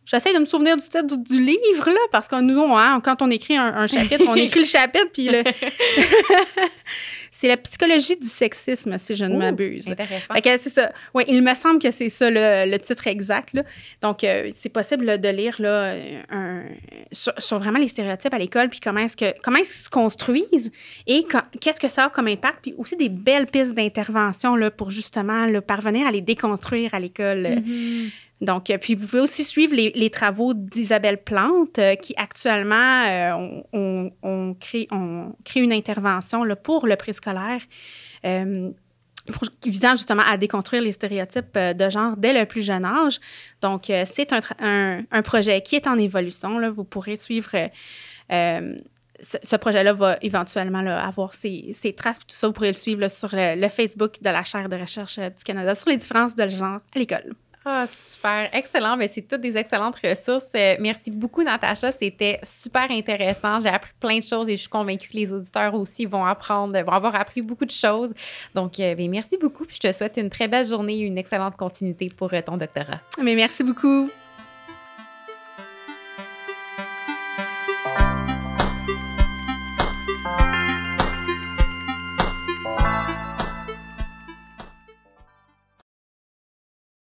J'essaie de me souvenir du titre du, livre, là, parce que nous, hein, quand on écrit un, chapitre, on écrit le chapitre, puis le... c'est la psychologie du sexisme, si je ne m'abuse. Intéressant. c'est ça. Oui, il me semble que c'est ça le, titre exact. Là. Donc, euh, c'est possible de lire là, un, sur, vraiment les stéréotypes à l'école, puis comment est-ce que comment ils se construisent et qu'est-ce que ça a comme impact, puis aussi des belles pistes d'intervention pour justement parvenir à les déconstruire à l'école. Mm-hmm. Donc, euh, puis vous pouvez aussi suivre les, travaux d'Isabelle Plante, euh, qui actuellement, euh, on, on crée une intervention pour le préscolaire. visant justement à déconstruire les stéréotypes de genre dès le plus jeune âge. Donc, c'est un, projet qui est en évolution. Vous pourrez suivre ce, projet-là va éventuellement avoir ses, traces, tout ça, vous pourrez le suivre sur le, Facebook de la chaire de recherche du Canada sur les différences de genre à l'école. Ah, super. Excellent. Mais ben, c'est toutes des excellentes ressources. Euh, merci beaucoup, Natacha. C'était super intéressant. J'ai appris plein de choses et je suis convaincue que les auditeurs aussi vont apprendre, vont avoir appris beaucoup de choses. Donc, euh, ben, merci beaucoup. Puis je te souhaite une très belle journée et une excellente continuité pour euh, ton doctorat. Mais merci beaucoup.